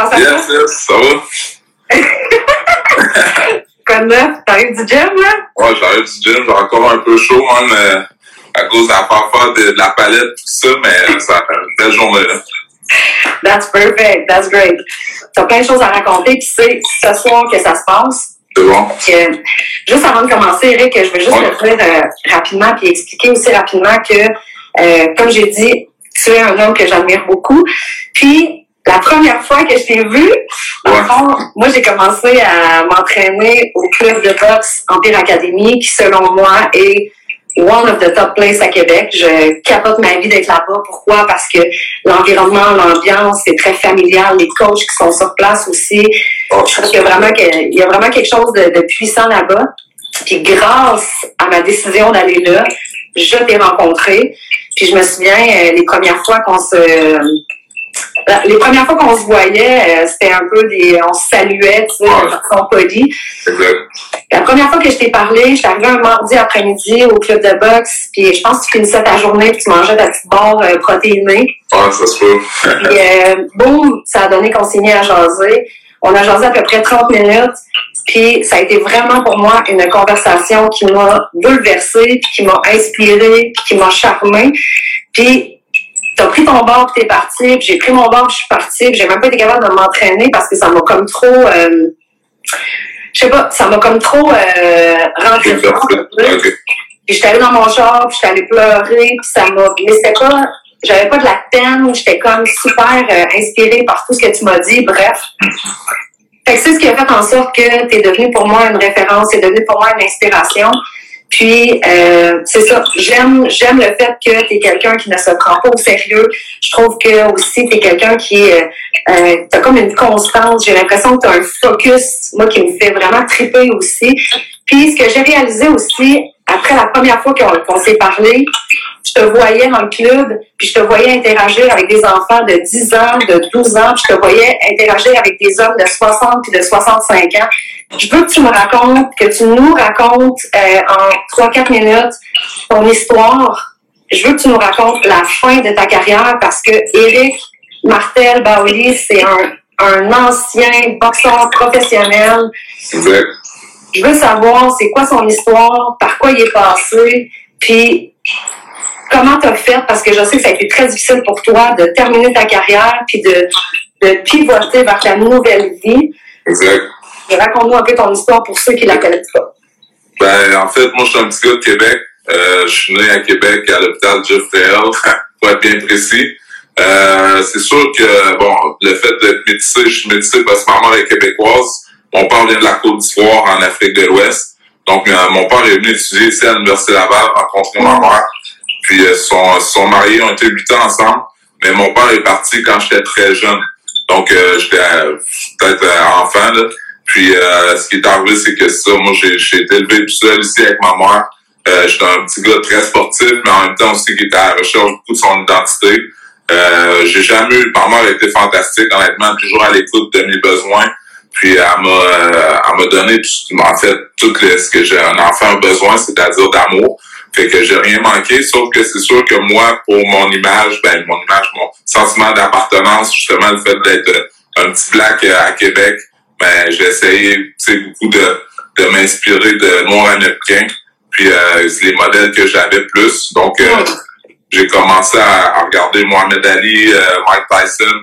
Comment ça Yes, va? yes, ça va? Quoi de neuf? T'arrives du gym, là? Ouais, j'arrive du gym, j'ai encore un peu chaud, même, euh, à cause de la parfois de, de la palette, tout ça, mais ça a une belle journée, là. That's perfect. That's great. T'as plein de choses à raconter, puis c'est ce soir que ça se passe. C'est bon? Que, juste avant de commencer, Eric, je veux juste Ouais. te dire euh, rapidement, puis expliquer aussi rapidement que, euh, comme j'ai dit, tu es un homme que j'admire beaucoup. Puis, la première fois que je t'ai vu, Ouais. fond, moi, j'ai commencé à m'entraîner au club de boxe Empire Academy, qui, selon moi, est one of the top places à Québec. Je capote ma vie d'être là-bas. Pourquoi? Parce que l'environnement, l'ambiance, c'est très familial. Les coachs qui sont sur place aussi. Oh, Je pense qu'il y a vraiment, il y a vraiment quelque chose de, de puissant là-bas. Puis grâce à ma décision d'aller là, je t'ai rencontré. Puis je me souviens, euh, les premières fois qu'on se... la- Les premières fois qu'on se voyait, euh, c'était un peu des... On se saluait, tu sais, de Ouais. façon polie. La première fois que je t'ai parlé, j'étais arrivée un mardi après-midi au club de boxe, puis je pense que tu finissais ta journée, puis tu mangeais ta petite barre euh, protéinée. Ouais, ça se peut. Puis, euh, boum, ça a donné qu'on s'est mis à jaser. On a jasé à peu près 30 minutes. Puis ça a été vraiment pour moi une conversation qui m'a bouleversée, puis qui m'a inspirée, puis qui m'a charmée. Puis t'as pris ton bord, puis t'es parti. Puis j'ai pris mon bord, puis je suis partie. Puis j'ai même pas été capable de m'entraîner parce que ça m'a comme trop... euh, je sais pas, ça m'a comme trop euh, rentré. Puis j'étais allée dans mon char, puis j'étais allée pleurer, puis ça m'a. Mais c'était pas. J'avais pas de la peine, j'étais comme super euh, inspirée par tout ce que tu m'as dit, bref. Fait que c'est ce qui a fait en sorte que tu es devenu pour moi une référence, c'est devenu pour moi une inspiration. Puis euh, c'est ça, j'aime j'aime le fait que tu es quelqu'un qui ne se prend pas au sérieux. Je trouve que aussi tu es quelqu'un qui est euh, t'as comme une constance, j'ai l'impression que tu as un focus, moi qui me fait vraiment triper aussi. Puis ce que j'ai réalisé aussi, après la première fois qu'on qu'on s'est parlé, je te voyais dans le club, puis je te voyais interagir avec des enfants de 10 ans, de 12 ans, puis je te voyais interagir avec des hommes de 60 puis de 65 ans. Je veux que tu me racontes, que tu nous racontes euh, en 3-4 minutes ton histoire. Je veux que tu nous racontes la fin de ta carrière parce que Eric Martel Baoli, c'est un, un ancien boxeur professionnel. Exact. Je veux savoir c'est quoi son histoire, par quoi il est passé, puis comment tu as fait, parce que je sais que ça a été très difficile pour toi de terminer ta carrière, puis de, de pivoter vers ta nouvelle vie. Exact. Raconte-nous un peu ton histoire pour ceux qui la connaissent pas. Ben, en fait, moi, je suis un petit gars de Québec. Euh, je suis né à Québec, à l'hôpital Jeff Réal, pour être bien précis. Euh, c'est sûr que, bon, le fait d'être métissé, je suis métissé parce que ma mère est québécoise. Mon père vient de la Côte d'Ivoire, en Afrique de l'Ouest. Donc, euh, mon père est venu étudier ici à l'Université Laval, rencontrer ma mère. Puis, euh, sont, sont mariés, ont été huit ans ensemble. Mais mon père est parti quand j'étais très jeune. Donc, j'étais peut-être enfant, là. Puis, euh, ce qui est arrivé, c'est que ça, moi, j'ai été élevé tout seul ici avec ma mère. Euh, j'étais un petit gars très sportif, mais en même temps aussi qui était à la recherche beaucoup de son identité. Euh, j'ai jamais eu, ma mère été fantastique, honnêtement, toujours à l'écoute de mes besoins. Puis elle m'a, euh, elle m'a donné tout, en fait tout ce que j'ai un enfant besoin, c'est-à-dire d'amour. Fait que j'ai rien manqué, sauf que c'est sûr que moi, pour mon image, ben mon image, mon sentiment d'appartenance, justement le fait d'être un petit black à Québec, ben j'ai essayé, beaucoup de, de m'inspirer de noirs américains. Puis euh, c'est les modèles que j'avais plus. Donc euh, j'ai commencé à, à regarder Mohamed Ali, euh, Mike Tyson.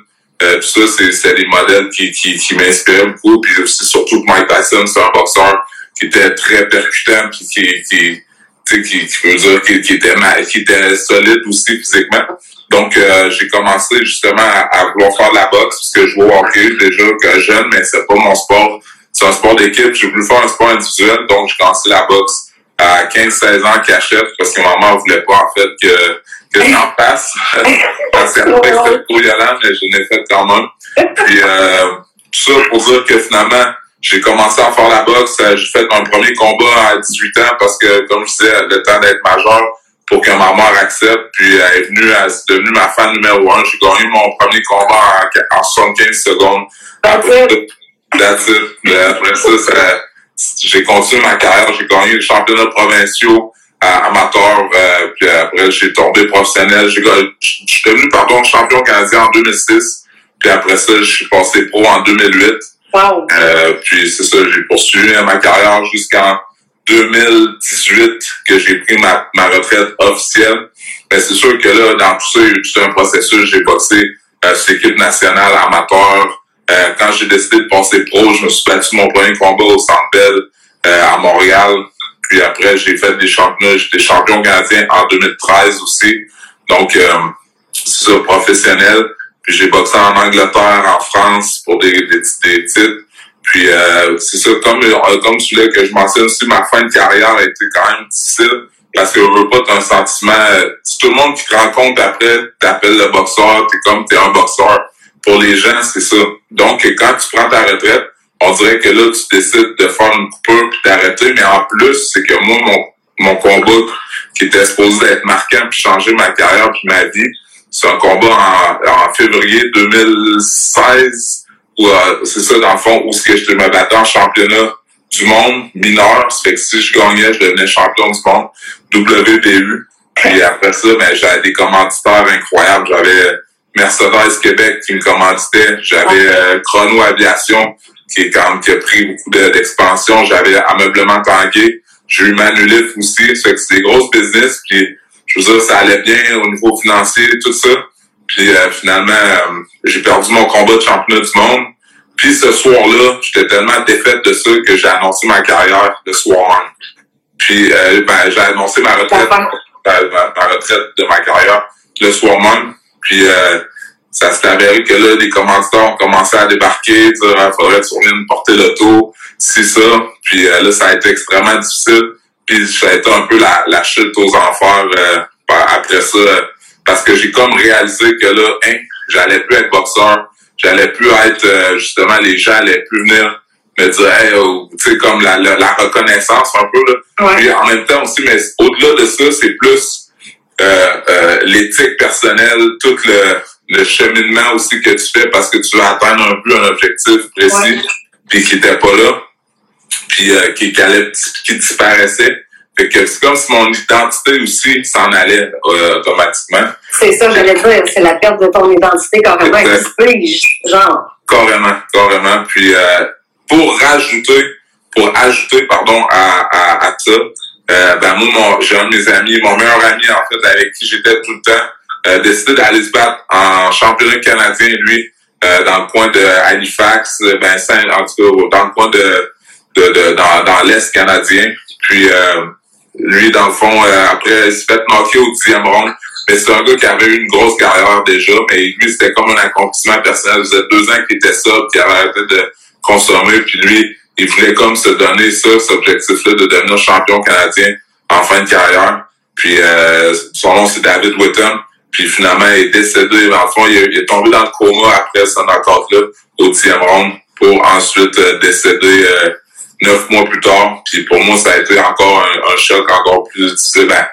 Euh, tout ça, c'est, c'est des modèles qui, qui, qui m'inspiraient beaucoup. Puis aussi, surtout que Mike Tyson, c'est un boxeur qui était très percutant, qui, qui, tu sais, qui, qui veut dire qui, qui était qui était solide aussi physiquement. Donc, euh, j'ai commencé justement à, à vouloir faire de la boxe, parce que je jouais au hockey déjà que jeune, mais c'est pas mon sport. C'est un sport d'équipe. J'ai voulu faire un sport individuel, donc j'ai commencé la boxe à 15-16 ans cachette, parce que ma mère voulait pas, en fait, que, que j'en passe. parce qu'elle trouvait que c'était trop violent, mais je l'ai fait quand même. Puis, euh, tout ça pour dire que finalement, j'ai commencé à faire la boxe. Euh, J'ai fait mon premier combat à 18 ans parce que, comme je disais, le temps d'être majeur pour que ma mère accepte. Puis elle est venue, elle est devenue ma fan numéro un. J'ai gagné mon premier combat en, en 75 secondes. Après, après ça, ça- j'ai continué ma carrière. J'ai gagné les championnats provinciaux à amateur. euh, puis après, j'ai tombé professionnel. J'ai gagné- Je suis devenu, pardon, champion canadien en 2006. Puis après ça, je suis passé pro en 2008. Wow. Euh, puis c'est ça, j'ai poursuivi ma carrière jusqu'en 2018 que j'ai pris ma, ma retraite officielle. Mais c'est sûr que là, dans tout ça, il y a eu tout un processus. J'ai boxé euh, sur l'équipe nationale amateur. Euh, quand j'ai décidé de passer pro, je me suis battu mon premier combat au Centre Bell euh, à Montréal. Puis après, j'ai fait des championnats. J'étais champion canadien en 2013 aussi. Donc, euh, c'est professionnel. Puis j'ai boxé en Angleterre, en France pour des, des, des titres. Puis euh, c'est ça, comme, euh, comme tu voulais que je mentionne aussi, ma fin de carrière a été quand même difficile. Parce que je veux pas, t'as un sentiment. euh, Si tout le monde qui te rencontre après t'appelle le boxeur, t'es comme t'es un boxeur. Pour les gens, c'est ça. Donc quand tu prends ta retraite, on dirait que là, tu décides de faire une coupure puis d'arrêter. Mais en plus, c'est que moi, mon, mon combat qui était supposé être marquant puis changer ma carrière puis ma vie, c'est un combat en, en février 2016 où euh, c'est ça dans le fond où ce que je me battais en championnat du monde mineur. Ça fait que si je gagnais, je devenais champion du monde WBU. Puis après ça, ben, j'avais des commanditaires incroyables. J'avais Mercedes Québec qui me commanditait. J'avais euh, Chrono Aviation qui est quand même, qui a pris beaucoup de- d'expansion. J'avais Ameublement Tanguay. J'ai eu Manulif aussi. Ça fait que c'est des grosses business. Puis je veux dire, ça allait bien au niveau financier, tout ça. Puis euh, finalement, euh, j'ai perdu mon combat de championnat du monde. Puis ce soir-là, j'étais tellement défaite de ça que j'ai annoncé ma carrière le soir même. Puis euh, ben, j'ai annoncé ma retraite, ma, retraite de ma carrière le soir même. Puis euh, ça s'est avéré que là, des commanditaires ont commencé à débarquer, dire il faudrait que tu reviennes porter l'auto, c'est ça. Puis euh, là, ça a été extrêmement difficile. Puis ça a été un peu la, la chute aux enfers euh, après ça. Parce que j'ai comme réalisé que là, hein, j'allais plus être boxeur, j'allais plus être euh, justement les gens allaient plus venir me dire hey, oh, tu sais comme la, la, la reconnaissance un peu là. Ouais. Puis en même temps aussi, mais au-delà de ça, c'est plus euh, euh, l'éthique personnelle, tout le, le cheminement aussi que tu fais parce que tu veux atteindre un peu un objectif précis, puis qui était pas là, puis euh, qui, qui, allait, qui disparaissait. Fait que c'est comme si mon identité aussi s'en allait euh, automatiquement. C'est ça, j'allais dire, c'est la perte de ton identité carrément explige, genre. Carrément, carrément. Puis euh, pour rajouter, pour ajouter, pardon, à, à, à ça, euh, ben moi, mon, j'ai un de mes amis, mon meilleur ami en fait, avec qui j'étais tout le temps, euh, décidé d'aller se battre en championnat canadien, lui, euh, dans le coin de Halifax, ben Saint, en tout cas, dans le coin de, de, de dans, dans l'Est canadien. Puis euh, lui, dans le fond, euh, après, il s'est fait knocker au dixième round. Mais c'est un gars qui avait eu une grosse carrière déjà, mais lui, c'était comme un accomplissement personnel. Ça faisait deux ans qu'il était ça, qu'il avait arrêté de consommer, puis lui, il voulait comme se donner ça, cet objectif-là de devenir champion canadien en fin de carrière. Puis euh, son nom, c'est David Whittam. Puis finalement, il est décédé. Le fond, il, est- il tombé dans le coma après ce knockout-là, au dixième round, pour ensuite euh, décéder euh, neuf mois plus tard. Puis pour moi, ça a été encore un, un choc encore plus difficile. Ben,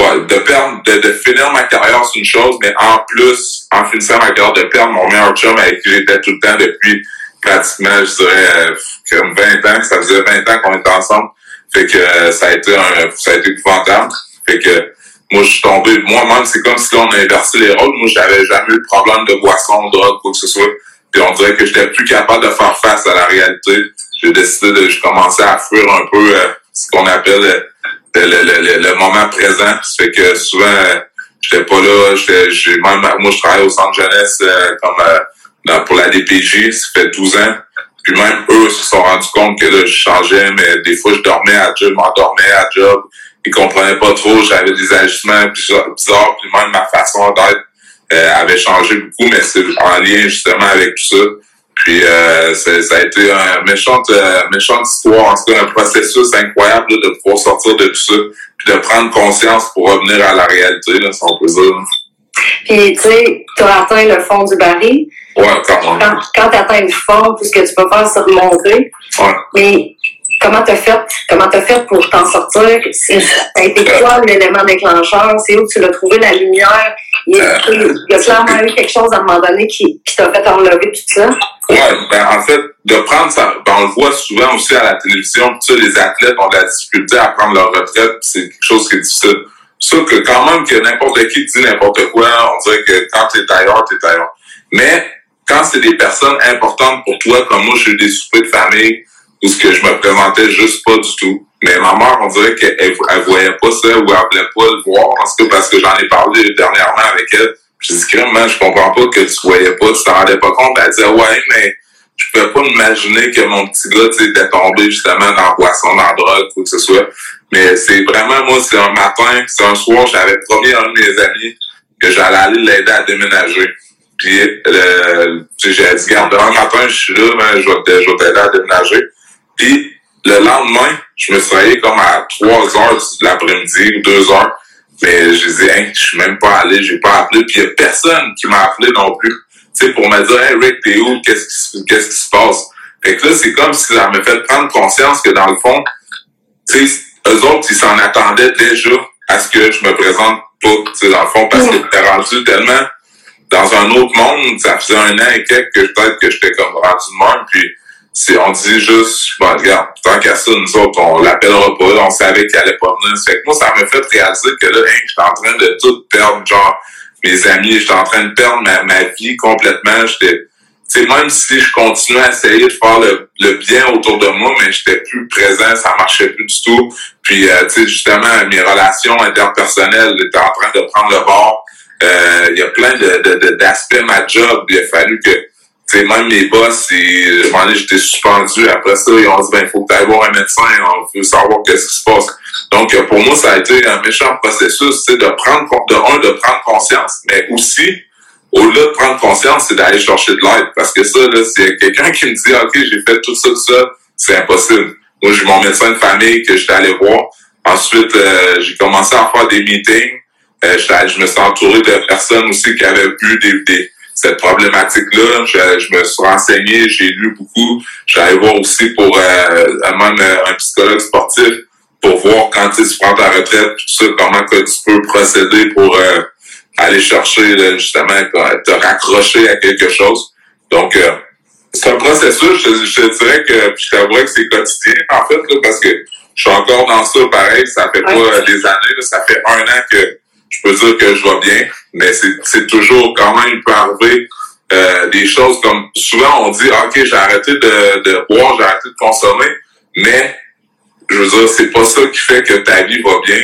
ouais, de perdre, de, de finir ma carrière, c'est une chose, mais en plus, en finissant ma carrière, de perdre mon meilleur chum avec qui j'étais tout le temps depuis pratiquement, je dirais, comme 20 ans. Ça faisait 20 ans qu'on était ensemble. Fait que euh, ça a été un, ça a été épouvantable. Fait que moi, je suis tombé, moi-même, c'est comme si on a inversé les rôles. Moi, j'avais jamais eu de problème de boisson, de drogue, quoi que ce soit. Puis on dirait que j'étais plus capable de faire face à la réalité. J'ai décidé de, je commençais à fuir un peu euh, ce qu'on appelle euh, le, le, le, le, moment présent. Ça fait que souvent, euh, j'étais pas là. J'ai même, moi, je travaille au centre jeunesse euh, comme euh, pour la DPJ. Ça fait 12 ans. Puis même eux se sont rendus compte que là, je changeais, mais des fois, je dormais à job, je m'endormais à job. Ils comprenaient pas trop. J'avais des ajustements bizarres, bizarres, puis même ma façon d'être euh, avait changé beaucoup, mais c'est en lien justement avec tout ça. Puis euh, ça a été une méchante, euh, méchante histoire, en tout cas un processus incroyable là, de pouvoir sortir de tout ça, puis de prendre conscience pour revenir à la réalité, là, si on peut dire. Puis, tu sais, tu as atteint le fond du baril. Ouais, quand même. Quand, tu atteins le fond, tout ce que tu peux faire, c'est remonter. Ouais. Mais comment t'as fait? Comment t'as fait pour t'en sortir? C'est- Ça a été quoi l'élément déclencheur? C'est où tu l'as trouvé la lumière? Il y, a, il y a clairement eu quelque chose à un moment donné qui, qui t'a fait enlever tout ça? Ouais, ben en fait, de prendre ça, ben, on le voit souvent aussi à la télévision, ça, les athlètes ont de la difficulté à prendre leur retraite, c'est quelque chose qui est difficile. Ça que quand même que n'importe qui dit n'importe quoi, on dirait que quand t'es ailleurs, t'es ailleurs. Mais quand c'est des personnes importantes pour toi, comme moi, j'ai eu des soupers de famille où ce que je me présentais juste pas du tout. Mais ma mère, on dirait qu'elle elle voyait pas ça ou elle voulait pas le voir, parce que parce que j'en ai parlé dernièrement avec elle. Je dis, crème, je comprends pas que tu voyais pas, tu t'en rendais pas compte. Elle disait, ouais, mais je pouvais pas imaginer que mon petit gars, tu était tombé justement dans le poisson, dans la drogue, ou que ce soit. Mais c'est vraiment, moi, c'est un matin, c'est un soir, j'avais promis à un de mes amis que j'allais aller l'aider à déménager. Puis, euh, j'ai dit, garde, demain matin, je suis là, je vais t'aider à déménager. Puis, le lendemain, je me suis réveillé comme à 3 heures de l'après-midi ou 2 heures. Mais je disais, hey, je suis même pas allé, j'ai pas appelé. Puis il y a personne qui m'a appelé non plus. Tu sais, pour me dire, hey Rick, t'es où? Qu'est-ce qui, qu'est-ce qui se passe? Fait que là, c'est comme si ça me fait prendre conscience que dans le fond, tu sais, eux autres, ils s'en attendaient déjà à ce que je me présente pas, tu sais, dans le fond, parce que t'es rendu tellement dans un autre monde, ça faisait un an et quelques que peut-être que j'étais comme rendu de même, puis c'est, on dit juste, bon, regarde, tant qu'à ça, nous autres, on l'appellera pas, on savait qu'il allait pas venir. Fait que moi, ça m'a fait réaliser que là, hein, j'étais en train de tout perdre, genre, mes amis, j'étais en train de perdre ma, ma vie complètement. J'étais, tu sais, même si je continuais à essayer de faire le, le bien autour de moi, mais j'étais plus présent, ça marchait plus du tout. Puis, euh, tu sais, justement, mes relations interpersonnelles étaient en train de prendre le bord. Euh, il y a plein de, de, d'aspects ma job. Il a fallu que sais, même mes boss, un j'étais suspendu. Après ça, ils ont dit, ben, faut que tu voir un médecin, on veut savoir qu'est-ce qui se passe. Donc, pour moi, ça a été un méchant processus, c'est de prendre, de un, de prendre conscience, mais aussi, au-delà de prendre conscience, c'est d'aller chercher de l'aide. Parce que ça, là, c'est quelqu'un qui me dit, OK, j'ai fait tout ça, tout ça, c'est impossible. Moi, j'ai mon médecin de famille que j'étais allé voir. Ensuite, euh, j'ai commencé à faire des meetings. Euh, je me suis entouré de personnes aussi qui avaient vu des, des cette problématique-là. Je, me suis renseigné, j'ai lu beaucoup. J'allais voir aussi pour euh, même euh, un psychologue sportif pour voir quand tu prends ta retraite, tout ça, comment que tu peux procéder pour euh, aller chercher justement te raccrocher à quelque chose. Donc c'est un processus, je, te dirais que je t'avouerais que c'est quotidien en fait, parce que je suis encore dans ça pareil, ça fait pas des années, ça fait un an que je peux dire que je vais bien, mais c'est toujours quand même, il peut arriver euh, des choses comme souvent on dit ok j'ai arrêté de, de boire, j'ai arrêté de consommer, mais je veux dire, c'est pas ça qui fait que ta vie va bien.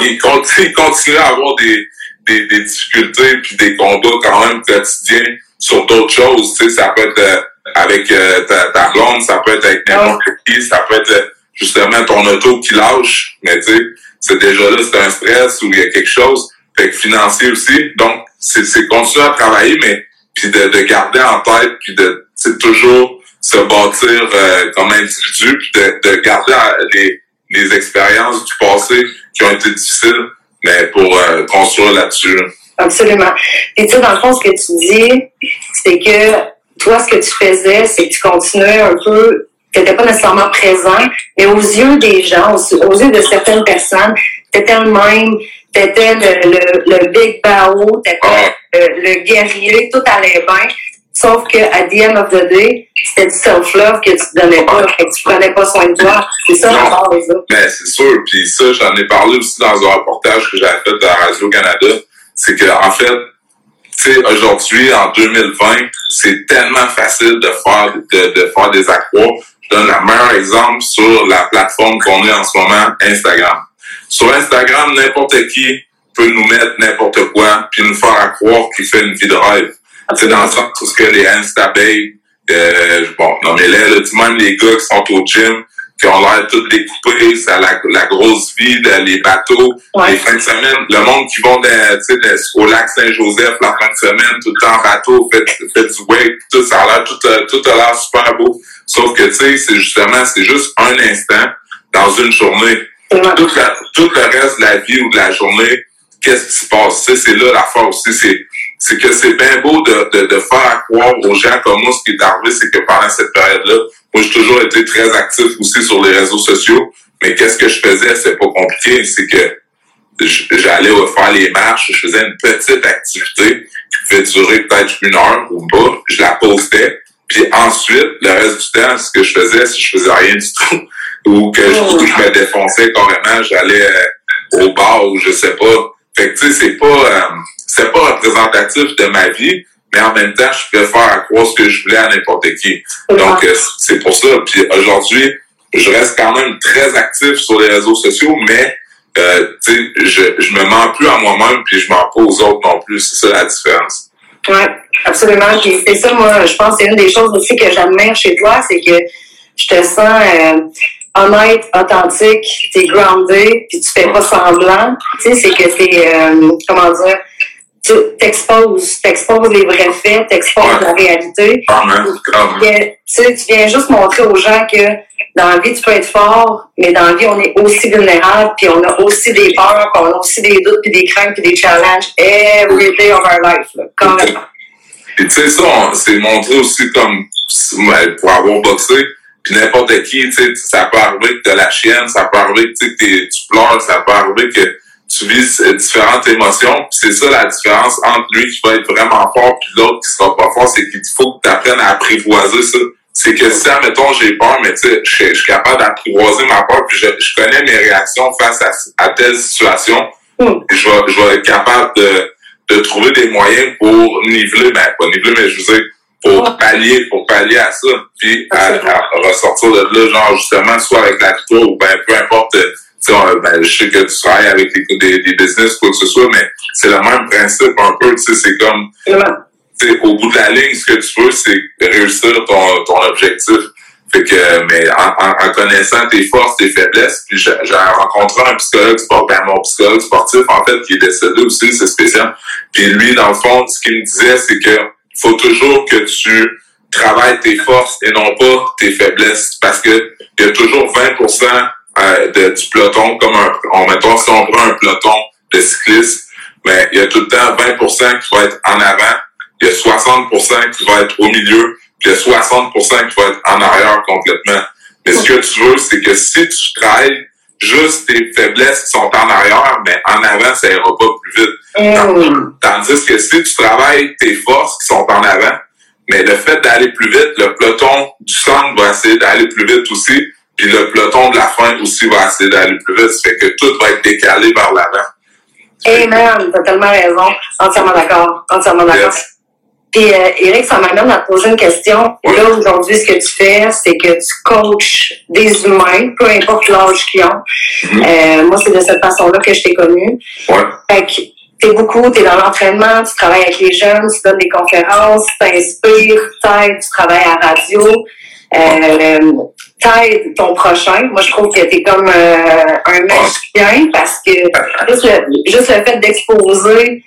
il, continue, continue à avoir des, des, des, difficultés puis des combats quand même quotidiens sur d'autres choses. Tu sais, ça peut être euh, avec euh, ta, ta blonde, ça peut être avec n'importe qui, ça peut être justement ton auto qui lâche, mais tu sais, c'est déjà là, c'est un stress ou il y a quelque chose. Fait que financier aussi. Donc, c'est continuer à travailler, mais puis de, de garder en tête, puis de toujours se bâtir euh, comme individu, puis de, de garder les, les expériences du passé qui ont été difficiles, mais pour euh, construire là-dessus. Absolument. Et tu sais, dans le fond, ce que tu dis, c'est que toi, ce que tu faisais, c'est que tu continuais un peu tu n'étais pas nécessairement présent, mais aux yeux des gens, aux, yeux de certaines personnes, tu étais le même, tu étais le, le, le big bao, tu étais ah. le, guerrier, tout allait bien. Sauf que à the end of the day, c'était du self-love que tu te donnais pas, que tu prenais pas soin de toi. C'est ça la part des autres. Mais c'est sûr. Puis ça, j'en ai parlé aussi dans un reportage que j'avais fait à Radio-Canada. C'est que, en fait, tu sais, aujourd'hui, en 2020, c'est tellement facile de faire, de, de faire des accrocs donne le meilleur exemple sur la plateforme qu'on est en ce moment, Instagram. Sur Instagram, n'importe qui peut nous mettre n'importe quoi, puis nous faire croire qu'il fait une vie de rêve. C'est dans le sens où que les Insta euh, bon, non mais là, même les gars qui sont au gym, qui ont l'air tout découpés, c'est la, la grosse vie, les bateaux, les fins de semaine, le monde qui vont au lac Saint-Joseph la fin de semaine, tout le temps en bateau, fait, fait du wake, tout ça a l'air, tout, tout a l'air super beau. Sauf que, tu sais, c'est justement, c'est juste un instant dans une journée. Tout, tout, le reste de la vie ou de la journée, qu'est-ce qui se passe? C'est là la force. C'est, c'est que c'est bien beau de, de, de, faire croire aux gens comme moi, ce qui est arrivé, c'est que pendant cette période-là, moi, j'ai toujours été très actif aussi sur les réseaux sociaux. Mais qu'est-ce que je faisais? C'est pas compliqué. C'est que j'allais faire les marches, je faisais une petite activité qui pouvait durer peut-être une heure ou pas. Je la postais. Puis ensuite, le reste du temps, ce que je faisais, si je faisais rien du tout, ou que je, oh. me défonçais carrément, j'allais euh, au bar ou je sais pas. Fait que tu sais, c'est pas euh, c'est pas représentatif de ma vie, mais en même temps, je pouvais faire à croire ce que je voulais à n'importe qui. Donc, euh, c'est pour ça. Puis aujourd'hui, je reste quand même très actif sur les réseaux sociaux, mais euh, je, je me mens plus à moi-même, puis je mens pas aux autres non plus. C'est ça la différence. Oui, absolument. Puis c'est ça, moi, je pense que c'est une des choses aussi que j'admire chez toi, c'est que je te sens euh, honnête, authentique, t'es groundé, puis tu fais pas semblant. Tu sais, c'est que t'es, euh, comment dire, tu t'exposes, t'exposes les vrais faits, t'exposes la réalité. Tu, sais, tu viens juste montrer aux gens que dans la vie, tu peux être fort, mais dans la vie, on est aussi vulnérable, puis on a aussi des peurs, puis on a aussi des doutes, puis des craintes, puis des challenges every day of our life, là, quand même. Et tu sais, ça, c'est montré aussi comme, pour avoir boxé, puis n'importe qui, tu sais, ça peut arriver que t'as la chienne, ça peut arriver que tu pleures, ça peut arriver que tu vis différentes émotions. C'est ça la différence entre lui qui va être vraiment fort puis l'autre qui sera pas fort, c'est qu'il faut que tu apprennes à apprivoiser ça. C'est que si, admettons, j'ai peur, mais tu sais, je suis capable d'apprivoiser ma peur, puis je, je, connais mes réactions face à, à telle situation. Mm. Je, vais, je vais être capable de, de trouver des moyens pour niveler, ben pas niveler, mais je veux dire, pour pallier, pour pallier à ça, puis à, ressortir de là, genre justement, soit avec la victoire ou ben peu importe ben, je sais que tu travailles avec des, des, des business, quoi que ce soit, mais c'est le même principe un peu, tu sais, c'est comme, au bout de la ligne, ce que tu veux, c'est réussir ton, ton objectif. Fait que, mais en, en, connaissant tes forces, tes faiblesses, puis j'ai rencontré un psychologue sportif, ben, mon psychologue sportif, en fait, qui est décédé aussi, c'est spécial. Puis lui, dans le fond, ce qu'il me disait, c'est que faut toujours que tu travailles tes forces et non pas tes faiblesses. Parce que il y a toujours 20% euh, de, du peloton, comme un, on mettons, si on prend un peloton de cyclistes, mais il y a tout le temps 20% qui va être en avant, il y a 60% qui va être au milieu, puis il y a 60 qui va être en arrière complètement. Mais ce que tu veux, c'est que si tu travailles juste tes faiblesses qui sont en arrière, mais en avant, ça ira pas plus vite. Mm. Tandis que si tu travailles tes forces qui sont en avant, mais le fait d'aller plus vite, le peloton du centre va essayer d'aller plus vite aussi. Puis le peloton de la fin aussi va essayer d'aller plus vite. Ça fait que tout va être décalé vers l'avant. Amen, t'as tellement raison. Entièrement d'accord. Entièrement d'accord. Puis, euh, Eric, ça m'amène à te poser une question. Là, aujourd'hui, ce que tu fais, c'est que tu coaches des humains, peu importe l'âge qu'ils ont. Mm-hmm. euh, moi, c'est de cette façon-là que je t'ai connu. Ouais. Fait que t'es beaucoup, t'es dans l'entraînement, tu travailles avec les jeunes, tu donnes des conférences, tu t'inspires, tu travailles à la radio. Euh, t'aides ton prochain. Moi, je trouve que t'es comme euh, un magicien parce que juste le, juste le fait d'exposer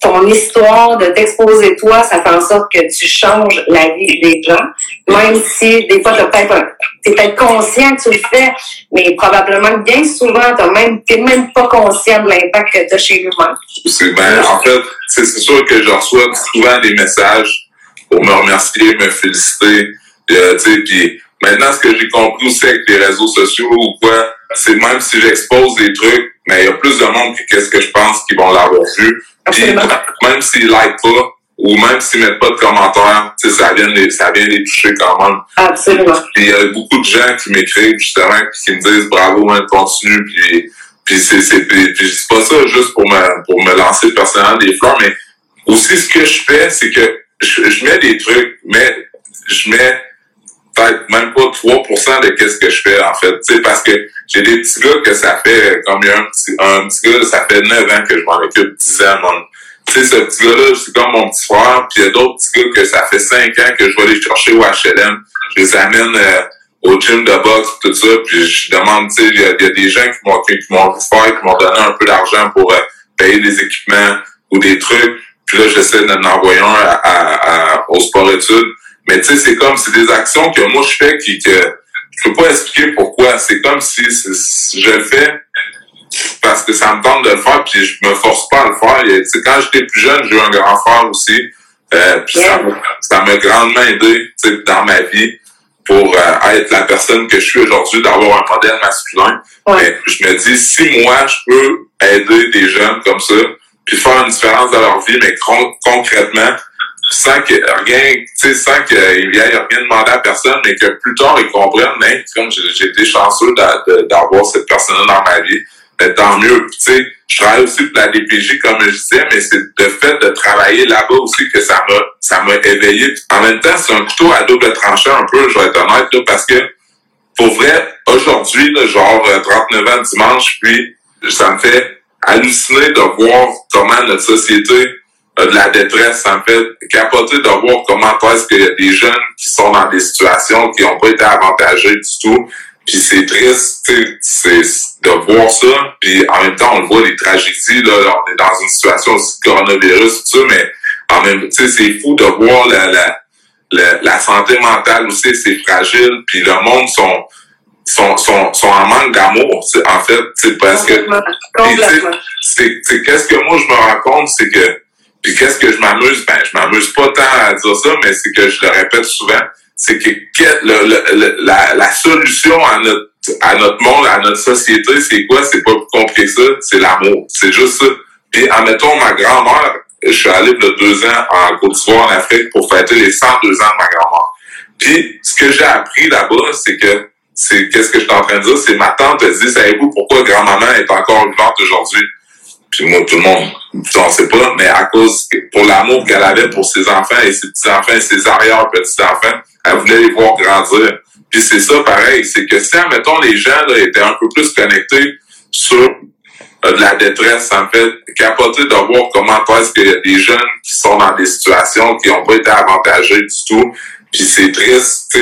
ton histoire, de t'exposer toi, ça fait en sorte que tu changes la vie des gens. Même si des fois, t'es peut-être es peut-être conscient que tu le fais, mais probablement bien souvent, t'as même, même pas conscient de l'impact que t'as chez l'humain. Ben, en fait, c'est sûr que je reçois souvent des messages pour me remercier, me féliciter, euh, tu sais, Maintenant, ce que j'ai compris aussi avec les réseaux sociaux ou quoi, c'est même si j'expose des trucs, mais il y a plus de monde que qu'est-ce que je pense qu'ils vont l'avoir vu. Puis, même s'ils like pas, ou même s'ils mettent pas de commentaires, ça vient les, ça vient les toucher quand même. Absolument. Puis il y a beaucoup de gens qui m'écrivent justement qui me disent bravo, hein, continue, puis puis c'est c'est puis, c'est pas ça juste pour me pour me lancer personnellement des fleurs, mais aussi ce que je fais, c'est que je, je mets des trucs, mais je mets peut-être même pas 3% de qu'est-ce que je fais, en fait. Tu parce que j'ai des petits gars que ça fait, comme il y a un petit, un petit gars, ça fait 9 ans que je m'en occupe, 10 ans, mon. Tu sais, ce petit gars-là, c'est comme mon petit frère, puis il y a d'autres petits gars que ça fait 5 ans que je vais aller chercher au HLM. Je les amène euh, au gym de boxe, tout ça, puis je demande, tu sais, il y, a des gens qui m'ont qui m'ont faire, qui m'ont donné un peu d'argent pour euh, payer des équipements ou des trucs. Puis là, j'essaie d'en envoyer un à, à, au sport études. Mais tu sais, c'est comme, c'est des actions que moi je fais qui, que je peux pas expliquer pourquoi. C'est comme si, je le fais parce que ça me tente de le faire, puis je me force pas à le faire. Tu sais, quand j'étais plus jeune, j'ai eu un grand frère aussi. Euh, puis ça m'a grandement aidé dans ma vie pour euh, être la personne que je suis aujourd'hui, d'avoir un modèle masculin. Mais je me dis, si moi, je peux aider des jeunes comme ça, puis faire une différence dans leur vie, mais concrètement, sans que rien, tu sais, sans qu'il ait rien demandé à personne, mais que plus tard ils comprennent, mais comme j'ai été chanceux d'avoir cette personne-là dans ma vie, ben, tant mieux. Tu sais, je travaille aussi pour la DPJ, comme je disais, mais c'est le fait de travailler là-bas aussi que ça m'a ça m'a éveillé. En même temps, c'est un couteau à double tranchant un peu, je vais être honnête, là, parce que pour vrai, aujourd'hui, genre 39 euh, ans dimanche, puis ça me fait halluciner de voir comment notre société de la détresse. Me fait capoter de voir comment est-ce qu'il y a des jeunes qui sont dans des situations qui n'ont pas été avantagés du tout. Puis c'est triste, c'est de voir ça. Puis en même temps, on le voit les tragédies. Là, on est dans une situation aussi de coronavirus, tout ça, mais en même temps, c'est fou de voir la, la, la, la santé mentale aussi, c'est fragile. Puis le monde sont sont, sont, sont en manque d'amour, en fait, c'est parce que c'est qu'est-ce que moi je me rends compte, c'est que puis qu'est-ce que je m'amuse, ben je m'amuse pas tant à dire ça, mais c'est que je le répète souvent, c'est que le, la, la solution à notre à notre monde, à notre société, c'est quoi? C'est pas plus compliqué que ça, c'est l'amour. C'est juste ça. Puis admettons ma grand-mère, je suis allé a deux ans en Côte d'Ivoire, en Afrique, pour fêter les 102 ans de ma grand-mère. Puis ce que j'ai appris là-bas, c'est que c'est qu'est-ce que je suis en train de dire, c'est ma tante a dit, savez-vous pourquoi grand-maman est encore vivante aujourd'hui? Puis moi, tout le monde, on sait pas, mais à cause, pour l'amour qu'elle avait pour ses enfants et ses petits-enfants et ses arrière-petits-enfants, elle voulait les voir grandir. Puis c'est ça, pareil, c'est que si, admettons, les gens là, étaient un peu plus connectés sur euh, de la détresse, ça me fait capoter de voir comment est-ce qu'il y a des jeunes qui sont dans des situations qui n'ont pas été avantagés du tout, puis c'est triste,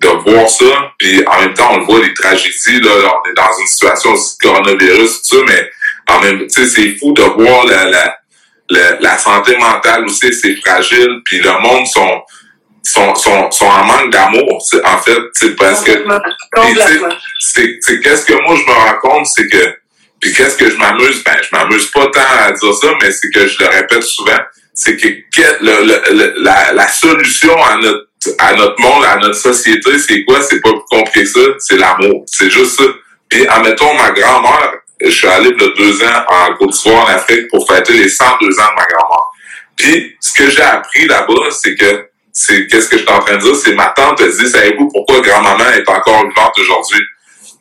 de voir ça. Puis en même temps, on le voit, les tragédies, là, on est dans une situation aussi coronavirus, tout ça, mais en même temps, c'est fou de voir la, la, la, la santé mentale aussi, c'est fragile. Puis le monde sont, sont, sont, sont en manque d'amour, en fait. C'est parce que... C'est qu'est-ce que moi, je me rends compte, c'est que... Puis qu'est-ce que je m'amuse? Ben, je m'amuse pas tant à dire ça, mais c'est que je le répète souvent c'est que le, le, la, la, solution à notre à notre monde, à notre société, c'est quoi? C'est pas plus compliqué que ça, c'est l'amour. C'est juste ça. Puis, admettons, ma grand-mère, je suis allé a deux ans en Côte d'Ivoire, en Afrique, pour fêter les 102 ans de ma grand-mère. Puis, ce que j'ai appris là-bas, c'est que, c'est, qu'est-ce que je suis en train de dire, c'est ma tante a dit, savez-vous pourquoi grand-maman est encore vivante aujourd'hui?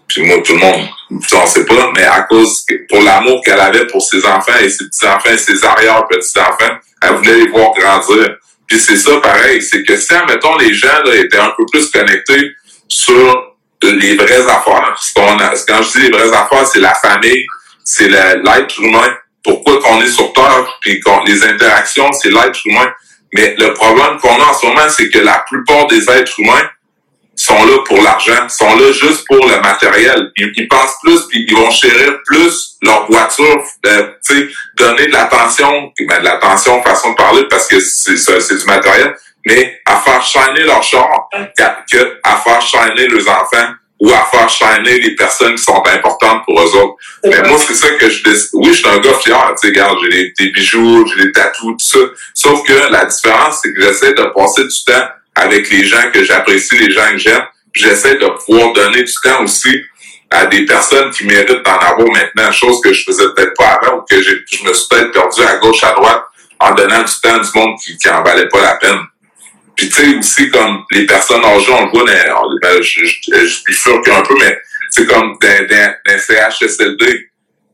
Puis moi, tout le monde, on sait pas, mais à cause, pour l'amour qu'elle avait pour ses enfants et ses petits-enfants et ses arrière-petits-enfants, elle voulait les voir grandir. Puis c'est ça pareil, c'est que si, admettons, les gens là, étaient un peu plus connectés sur les vraies affaires, a, quand je dis les vraies affaires, c'est la famille, c'est l'être humain. Pourquoi qu'on est sur Terre, puis les interactions, c'est l'être humain. Mais le problème qu'on a en ce moment, c'est que la plupart des êtres humains sont là pour l'argent, sont là juste pour le matériel. Ils, pensent plus, puis ils vont chérir plus leur voiture, euh, donner de l'attention, ben, de l'attention, façon de parler, parce que c'est c'est du matériel, mais à faire shiner leur char que à faire shiner leurs enfants ou à faire shiner les personnes qui sont importantes pour eux autres. Mais moi, c'est ça que je décide. Oui, je suis un gars fier, tu sais, regarde, j'ai des, bijoux, j'ai des tatous, tout ça. Sauf que la différence, c'est que j'essaie de passer du temps avec les gens que j'apprécie, les gens que j'aime. J'essaie de pouvoir donner du temps aussi à des personnes qui méritent d'en avoir maintenant, chose que je faisais peut-être pas avant ou que je me suis peut-être perdu à gauche, à droite en donnant du temps à du monde qui, qui en valait pas la peine. Puis tu sais, aussi comme les personnes âgées, on le voit, ben, je, je, suis sûr qu'un peu, mais c'est comme dans, dans, dans CHSLD.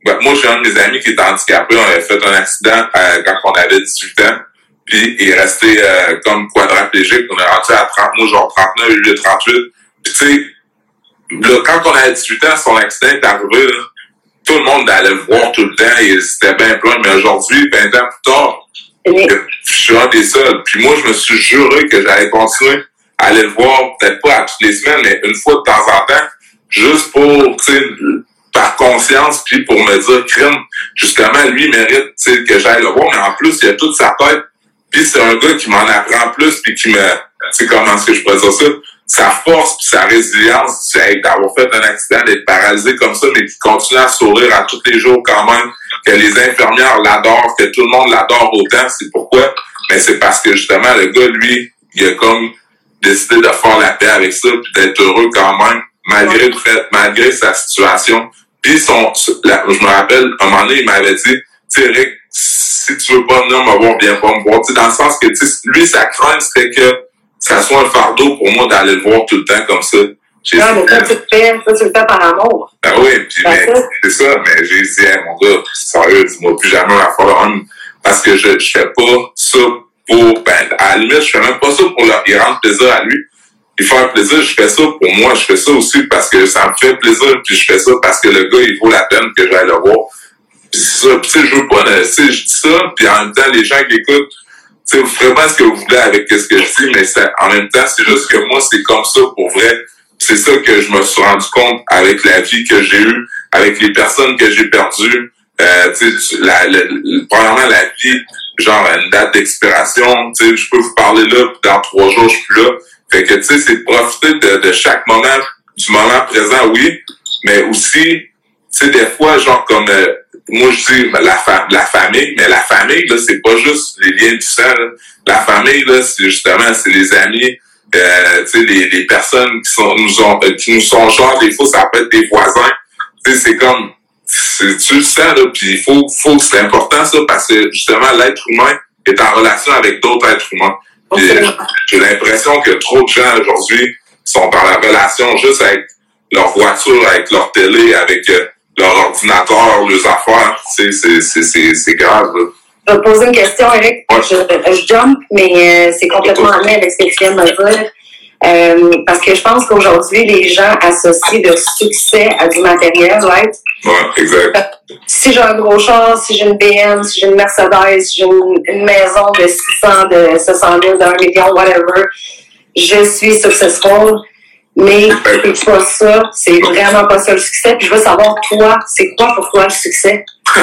Ben, moi, j'ai un de mes amis qui est handicapé, on avait fait un accident euh, quand on avait 18 ans puis il est resté euh, comme quadraplégique. On est rendu à 30, moi genre 39, lui 38. Puis tu sais, là, quand on a 18 ans, son accident est arrivé, tout le monde allait le voir tout le temps et c'était bien plein. Mais aujourd'hui, 20 ans plus tard, je suis un des seuls. Puis moi, je me suis juré que j'allais continuer à aller le voir, peut-être pas à toutes les semaines, mais une fois de temps en temps, juste pour, tu sais, par conscience, puis pour me dire, crime, justement, lui mérite que j'aille le voir, mais en plus, il a toute sa tête puis c'est un gars qui m'en apprend plus, puis qui me... Tu sais comment est-ce que je peux dire ça? Sa force puis sa résilience, c'est d'avoir fait un accident, d'être paralysé comme ça, mais qui continue à sourire à tous les jours quand même, que les infirmières l'adorent, que tout le monde l'adore autant. C'est pourquoi? Mais c'est parce que justement, le gars, lui, il a comme décidé de faire la paix avec ça, puis d'être heureux quand même, malgré le fait, malgré sa situation. Puis son, je me rappelle, un moment donné, il m'avait dit, tu sais, si tu veux pas venir me voir, viens pas me voir. dans le sens que lui, sa crainte, c'était que ça soit un fardeau pour moi d'aller le voir tout le temps comme ça. Non, mais toi, tu le fais, toi, tu le fais par amour. Ben oui, puis mais, c'est ça, mais j'ai dit, hey, mon gars, sérieux, dis-moi plus jamais la fois parce que je, je fais pas ça pour, ben, à la limite, je fais même pas ça pour leur, il rendre plaisir à lui. Il fait un plaisir, je fais ça pour moi, je fais ça aussi parce que ça me fait plaisir, puis je fais ça parce que le gars, il vaut la peine que j'aille le voir. Puis ça, tu sais, je veux pas, tu sais, je dis ça, puis en même temps, les gens qui écoutent, tu sais, pas ce que vous voulez avec ce que je dis, mais ça, en même temps, c'est juste que moi, c'est comme ça pour vrai. C'est ça que je me suis rendu compte avec la vie que j'ai eue, avec les personnes que j'ai perdues. Euh, sais, la, la, premièrement, la vie, genre une date d'expiration, je peux vous parler là, dans trois jours, je suis plus là. Fait que, tu sais, c'est profiter de, chaque moment, du moment présent, oui, mais aussi, tu sais, des fois, genre comme, euh, moi je dis la, la famille, mais la famille, là, c'est pas juste les liens du sang. La famille, là, c'est justement, c'est les amis, euh, tu sais, les, les personnes qui sont nous ont qui nous sont genre, des fois, ça peut être des voisins. Tu sais, c'est comme tu le sens, là, puis il faut, faut c'est important ça, parce que justement, l'être humain est en relation avec d'autres êtres humains. J'ai l'impression que trop de gens aujourd'hui sont dans la relation juste avec leur voiture, avec leur télé, avec euh, leur ordinateur, leurs affaires. C'est grave. Je vais te poser une question, Eric. Je, je, jump, mais euh, c'est complètement en lien avec ce que tu viens de me dire. Euh, parce que je pense qu'aujourd'hui, les gens associent le succès à du matériel, right? Ouais, exact. Si j'ai un gros char, si j'ai une BM, si j'ai une Mercedes, si j'ai une, maison de 600, de 700 000, d'un million, whatever, je suis successful. Mais c'est pas ça, c'est vraiment pas ça le succès. Puis je veux savoir, toi, c'est quoi pour toi le succès?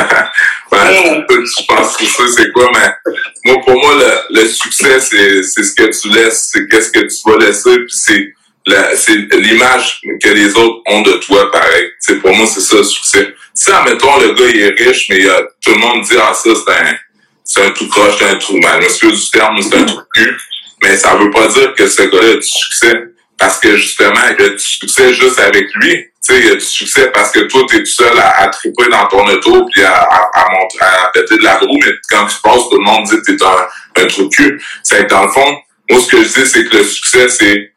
ouais, je pense que ça, c'est quoi, mais moi, pour moi, le, le succès, c'est, c'est ce que tu laisses, c'est qu'est-ce que tu vas laisser, puis c'est, la, c'est l'image que les autres ont de toi, pareil. C'est pour moi, c'est ça le succès. Si, admettons, le gars, il est riche, mais euh, tout le monde dit, ah, ça, c'est un, c'est un tout croche, c'est un trou, mal. Monsieur du terme, c'est un trou cul. Mais ça veut pas dire que ce gars-là a du succès. Parce que, justement, il a du succès juste avec lui tu sais, il y a du succès parce que toi, tu es tout seul à, à triper dans ton auto puis à, à, à, péter de la roue, mais quand tu passes, tout le monde dit que t'es un, un trou de cul. C'est dans le fond, moi, ce que je dis, c'est que le succès, c'est,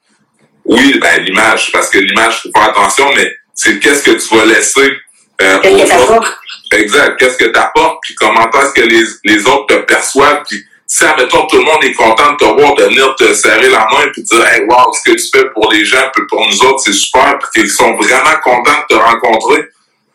oui, ben, l'image, parce que l'image, faut faire attention, mais c'est qu'est-ce que tu vas laisser euh, aux autres. Exact. Qu'est-ce que tu apportes, puis comment est-ce que les, les autres te perçoivent, puis si, admettons, tout le monde est content de te voir, de venir te serrer la main puis te dire, hey, wow, ce que tu fais pour les gens, puis pour nous autres, c'est super, puis qu'ils sont vraiment contents de te rencontrer.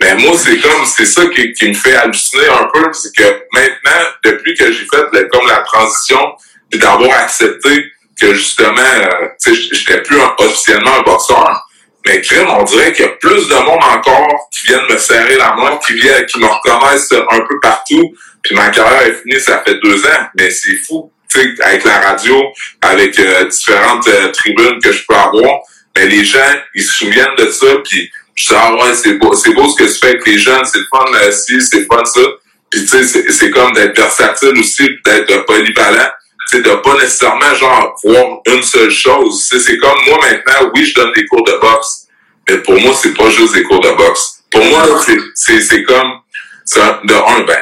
Mais moi, c'est comme, c'est ça qui, qui, me fait halluciner un peu, c'est que maintenant, depuis que j'ai fait comme la transition, puis d'avoir accepté que justement, euh, tu sais, j'étais plus officiellement un boxeur, mais crème, on dirait qu'il y a plus de monde encore qui viennent me serrer la main, qui viennent, qui me reconnaissent un peu partout, puis ma carrière est finie, ça fait deux ans, mais c'est fou. Tu sais, avec la radio, avec euh, différentes euh, tribunes que je peux avoir, mais les gens, ils se souviennent de ça, puis je dis, ah ouais, c'est beau, c'est beau ce que tu fais avec les jeunes, c'est le fun euh, si, c'est fun ça. Puis tu sais, c'est comme d'être versatile aussi, d'être polyvalent. Tu sais, de pas nécessairement genre voir une seule chose. C'est comme moi maintenant, oui, je donne des cours de boxe, mais pour moi, c'est pas juste des cours de boxe. Pour moi, c'est, c'est, comme, de un, ben,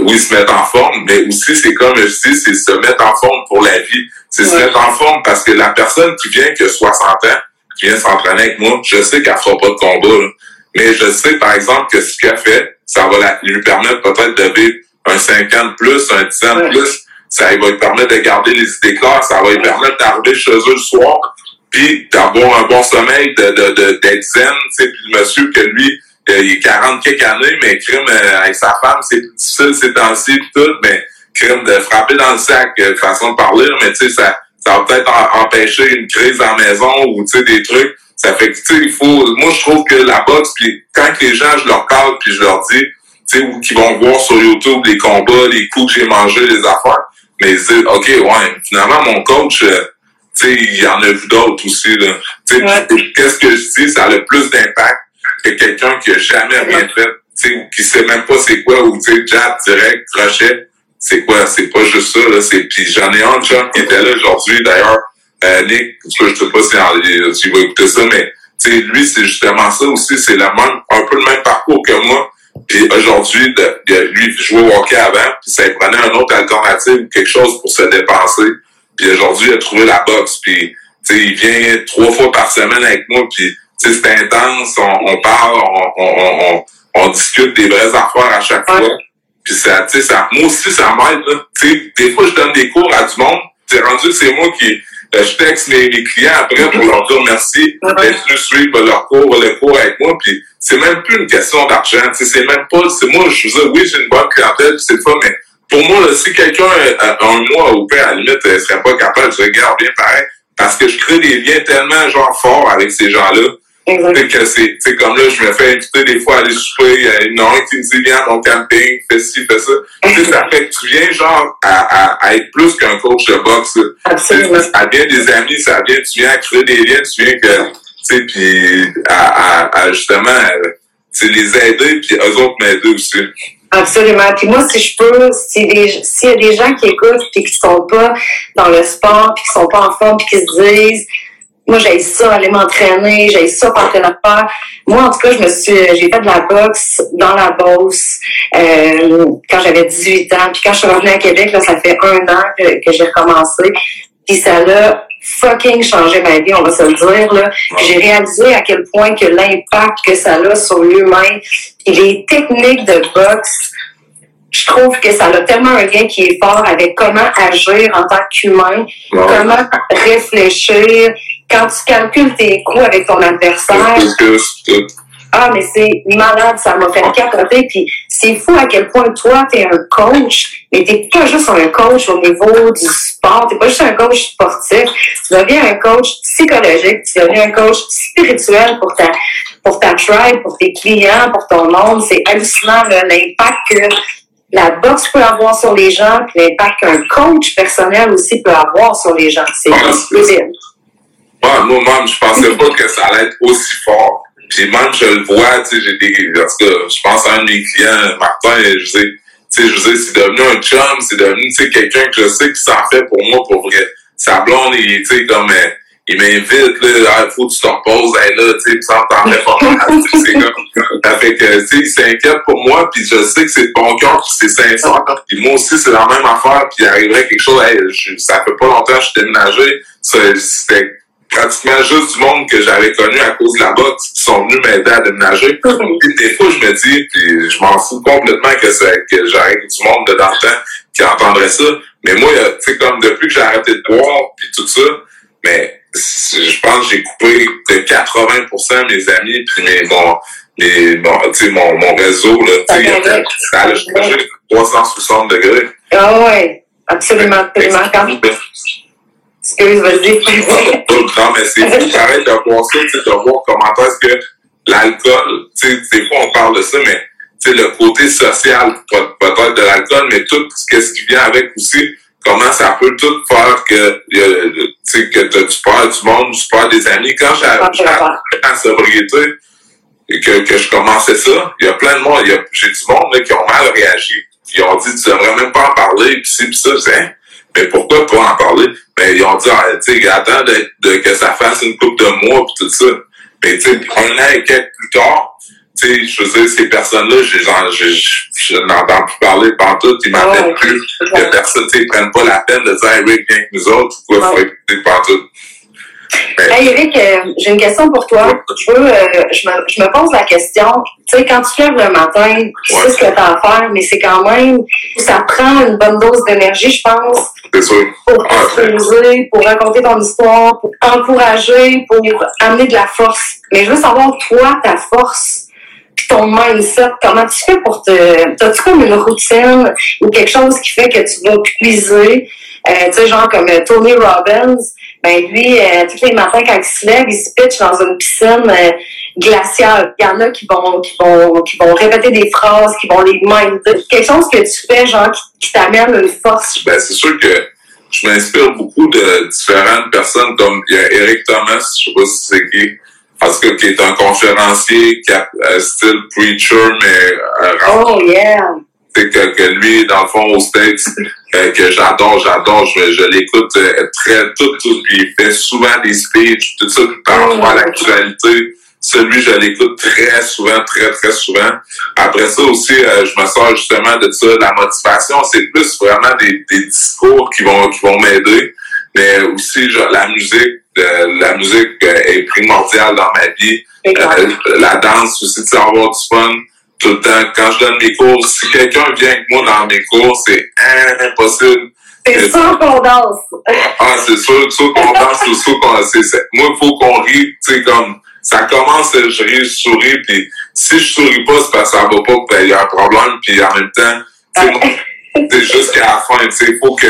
oui, se mettre en forme, mais aussi, c'est comme je dis, c'est se mettre en forme pour la vie. C'est se mettre en forme parce que la personne qui vient qui a 60 ans, qui vient s'entraîner avec moi, je sais qu'elle fera pas de combat, mais je sais, par exemple, que ce qu'elle fait, ça va lui permettre peut-être de vivre un 50 plus, un 10 ans plus. Ça va lui permettre de garder les idées claires, ça va lui permettre d'arriver chez eux le soir, puis d'avoir un bon sommeil, de, de, de, d'être zen, tu sais, puis le monsieur que lui, il est 40 quelques années, mais crime euh, avec sa femme, c'est difficile ces temps-ci tout, mais crime de frapper dans le sac, euh, façon de parler, mais tu sais, ça, ça va peut-être empêcher une crise à la maison ou tu sais, des trucs. Ça fait que tu sais, il faut. Moi, je trouve que la boxe, puis quand les gens, je leur parle, puis je leur dis, tu sais, ou qu'ils vont voir sur YouTube les combats, les coups que j'ai mangés, les affaires, mais ils disent, OK, ouais, finalement, mon coach, euh, tu sais, il y en a vu d'autres aussi, là. Tu sais, qu'est-ce que je dis, ça a le plus d'impact que quelqu'un qui a jamais rien fait, tu sais, qui sait même pas c'est quoi, ou tu sais, jab, direct, crochet, c'est quoi, c'est pas juste ça, là, c'est, puis j'en ai un John qui était là aujourd'hui, d'ailleurs, euh, Nick, je sais pas si tu vas écouter ça, mais, tu sais, lui, c'est justement ça aussi, c'est le même, un peu le même parcours que moi, puis aujourd'hui, de, lui, jouait au hockey avant, puis ça prenait un autre alternative, quelque chose pour se dépenser, puis aujourd'hui, il a trouvé la boxe, puis sais, il vient trois fois par semaine avec moi, puis c'est intense, on, on parle, on, on, on, on, discute des vraies affaires à chaque fois. Puis ça, tu sais, ça, moi aussi, ça m'aide, là. Tu sais, des fois, je donne des cours à du monde. C'est rendu, c'est moi qui, euh, je texte mes, mes, clients après pour leur dire merci d'être venus suivre leur cours, le cours avec moi. Puis c'est même plus une question d'argent. C'est même pas, c'est moi, je veux dire, oui, j'ai une bonne clientèle, c'est pas, mais pour moi, là, si quelqu'un a un mois au père, à la limite, ne serait pas capable, je regarde bien pareil. Parce que je crée des liens tellement, genre, forts avec ces gens-là que c'est, c'est comme là, je me fais inviter des fois à aller souper, il y a une autre qui me dit, viens à mon camping, fais ci, fais ça. tu sais, ça fait que tu viens, genre, à, à, être plus qu'un coach de boxe. Absolument. Ça vient des amis, ça vient, tu viens à créer des liens, tu viens que, tu sais, puis à, à, à, justement, tu les aider, puis eux autres m'aider aussi. Absolument. Puis moi, si je peux, s'il y a des gens qui écoutent puis qui sont pas dans le sport, puis qui sont pas en forme, puis qui se disent moi, j'ai ça, aller m'entraîner, j'ai ça, porter l'affaire. Moi, en tout cas, je me suis, j'ai fait de la boxe dans la Beauce euh, quand j'avais 18 ans. Puis quand je suis revenue à Québec, là, ça fait un an que, que j'ai recommencé. Puis ça a fucking changé ma vie, on va se le dire. Là. J'ai réalisé à quel point que l'impact que ça a sur l'humain, les techniques de boxe, je trouve que ça a tellement un lien qui est fort avec comment agir en tant qu'humain, comment réfléchir, quand tu calcules tes coups avec ton adversaire. Ah, mais c'est malade, ça m'a fait capoter. Puis c'est fou à quel point toi, tu es un coach, mais tu pas juste un coach au niveau du sport, tu pas juste un coach sportif, tu deviens un coach psychologique, tu deviens un coach spirituel pour ta, pour ta tribe, pour tes clients, pour ton monde. C'est hallucinant l'impact que la boxe peut avoir sur les gens, puis l'impact qu'un coach personnel aussi peut avoir sur les gens. C'est explosif. Moi, même, je pensais pas que ça allait être aussi fort. Puis même, je le vois, tu sais, j'ai des, parce que je pense à un de mes clients, Martin, et je sais, tu sais, je sais, c'est devenu un chum, c'est devenu, tu sais, quelqu'un que je sais qui s'en fait pour moi, pour vrai. Sa blonde, il, tu sais, comme, euh, il m'invite, là, ah, faut que tu te reposes, hey, là, tu sais, ça t'en mal, c'est comme, fait que, tu sais, il s'inquiète pour moi, puis je sais que c'est de bon cœur, puis c'est sincère, puis moi aussi, c'est la même affaire, puis il arriverait quelque chose, hey, ça fait pas longtemps que je suis déménagé, c'était pratiquement juste du monde que j'avais connu à cause de la boxe qui sont venus m'aider à déménager. Des fois, je me dis, puis je m'en fous complètement que, que j'arrête du monde de dans le temps qui entendrait ça. Mais moi, tu sais, comme depuis que j'ai arrêté de boire, puis tout ça, mais je pense que j'ai coupé de 80% mes amis, puis mes, mon, mes, bon, mon, mon réseau, là, tu sais, ça allait jusqu'à 360 degrés. Ah ouais, absolument, absolument. Excuse, vas-y. non, mais c'est fou, pareil, de voir ça, de voir comment est-ce que l'alcool, tu sais, des fois on parle de ça, mais tu sais, le côté social peut-être de l'alcool, mais tout ce qui vient avec aussi, comment ça peut tout faire que, tu sais, que tu perds du monde, tu perds des amis. Quand j'ai la sobriété, et que, que je commençais ça, il y a plein de monde, j'ai du monde là, qui ont mal réagi. Ils ont dit, tu devrais même pas en parler, pis ci, pis ça. Hein? Mais pourquoi pas en parler? Mais ils ont dit, ah, tu sais, attends de, que ça fasse une coupe de mois pis tout ça. Mais tu sais, un an et quelques plus tard, tu sais, je veux dire, ces personnes-là, je n'entends plus parler tout, ils m'appellent plus. Les personnes, tu sais, prennent pas la peine de dire, hey, Rick, viens avec nous autres, pourquoi faut écouter tout. Hey Eric, euh, j'ai une question pour toi. Je, veux, euh, je, me, je, me, pose la question, tu sais, quand tu lèves le matin, tu sais ce que tu as à faire, mais c'est quand même, ça prend une bonne dose d'énergie, je pense. Pour t'exposer, pour raconter ton histoire, pour encourager, pour amener de la force. Mais je veux savoir, toi, ta force, ton mindset, comment tu fais pour te... T'as-tu comme une routine ou quelque chose qui fait que tu vas puiser? Euh, tu sais, genre comme Tony Robbins, ben lui, euh, tous les matins, quand il se lève, il se pitch dans une piscine euh, glaciale. Il y en a qui vont, qui vont, qui vont répéter des phrases, qui vont les minder. Quelque chose que tu fais, genre, qui, t'amène une force. Ben, c'est sûr que je m'inspire beaucoup de différentes personnes, comme il y a Eric Thomas, je sais pas si c'est qui, parce que qui est un conférencier, qui a, euh, style preacher, mais euh, oh yeah que, que lui, dans le fond, aux States, euh, que j'adore, j'adore, je, je l'écoute euh, très, tout, tout, il fait souvent des speeches, tout ça, par rapport à l'actualité. Celui, je l'écoute très souvent, très, très souvent. Après ça aussi, euh, je me sors justement de ça, la motivation, c'est plus vraiment des, des discours qui vont, qui vont m'aider, mais aussi genre, la musique, la musique est primordiale dans ma vie. la danse aussi, tu avoir du fun tout le temps. Quand je donne mes cours, si quelqu'un vient avec moi dans mes cours, c'est impossible. C'est sûr qu'on danse. ah, c'est sûr, sûr qu'on danse sûr qu'on... Moi, il faut qu'on rie, tu sais, comme... Ça commence, je ris, je souris, puis si je souris pas, c'est parce que ça va pas, qu'il y a un problème, puis en même temps, c'est jusqu'à la fin, tu sais, il faut que...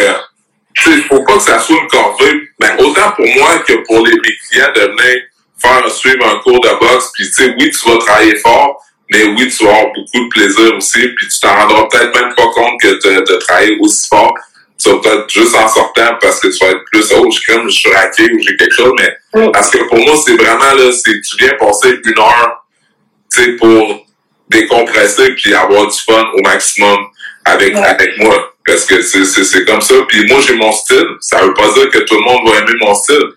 Il faut pas que ça soit une corvée, mais autant pour moi que pour les, mes clients de venir faire suivre un cours de boxe, puis tu sais, oui, tu vas travailler fort, mais oui, tu vas avoir beaucoup de plaisir aussi, puis tu t'en rendras peut-être même pas compte que de, travailler aussi fort. Tu vas peut-être juste en sortant parce que tu vas être plus, oh, je crème, je suis raqué ou j'ai quelque chose, mais parce que pour moi, c'est vraiment là, c'est tu viens passer une heure, tu pour décompresser puis avoir du fun au maximum avec, avec moi. Parce que c'est comme ça. Puis moi, j'ai mon style. Ça veut pas dire que tout le monde va aimer mon style.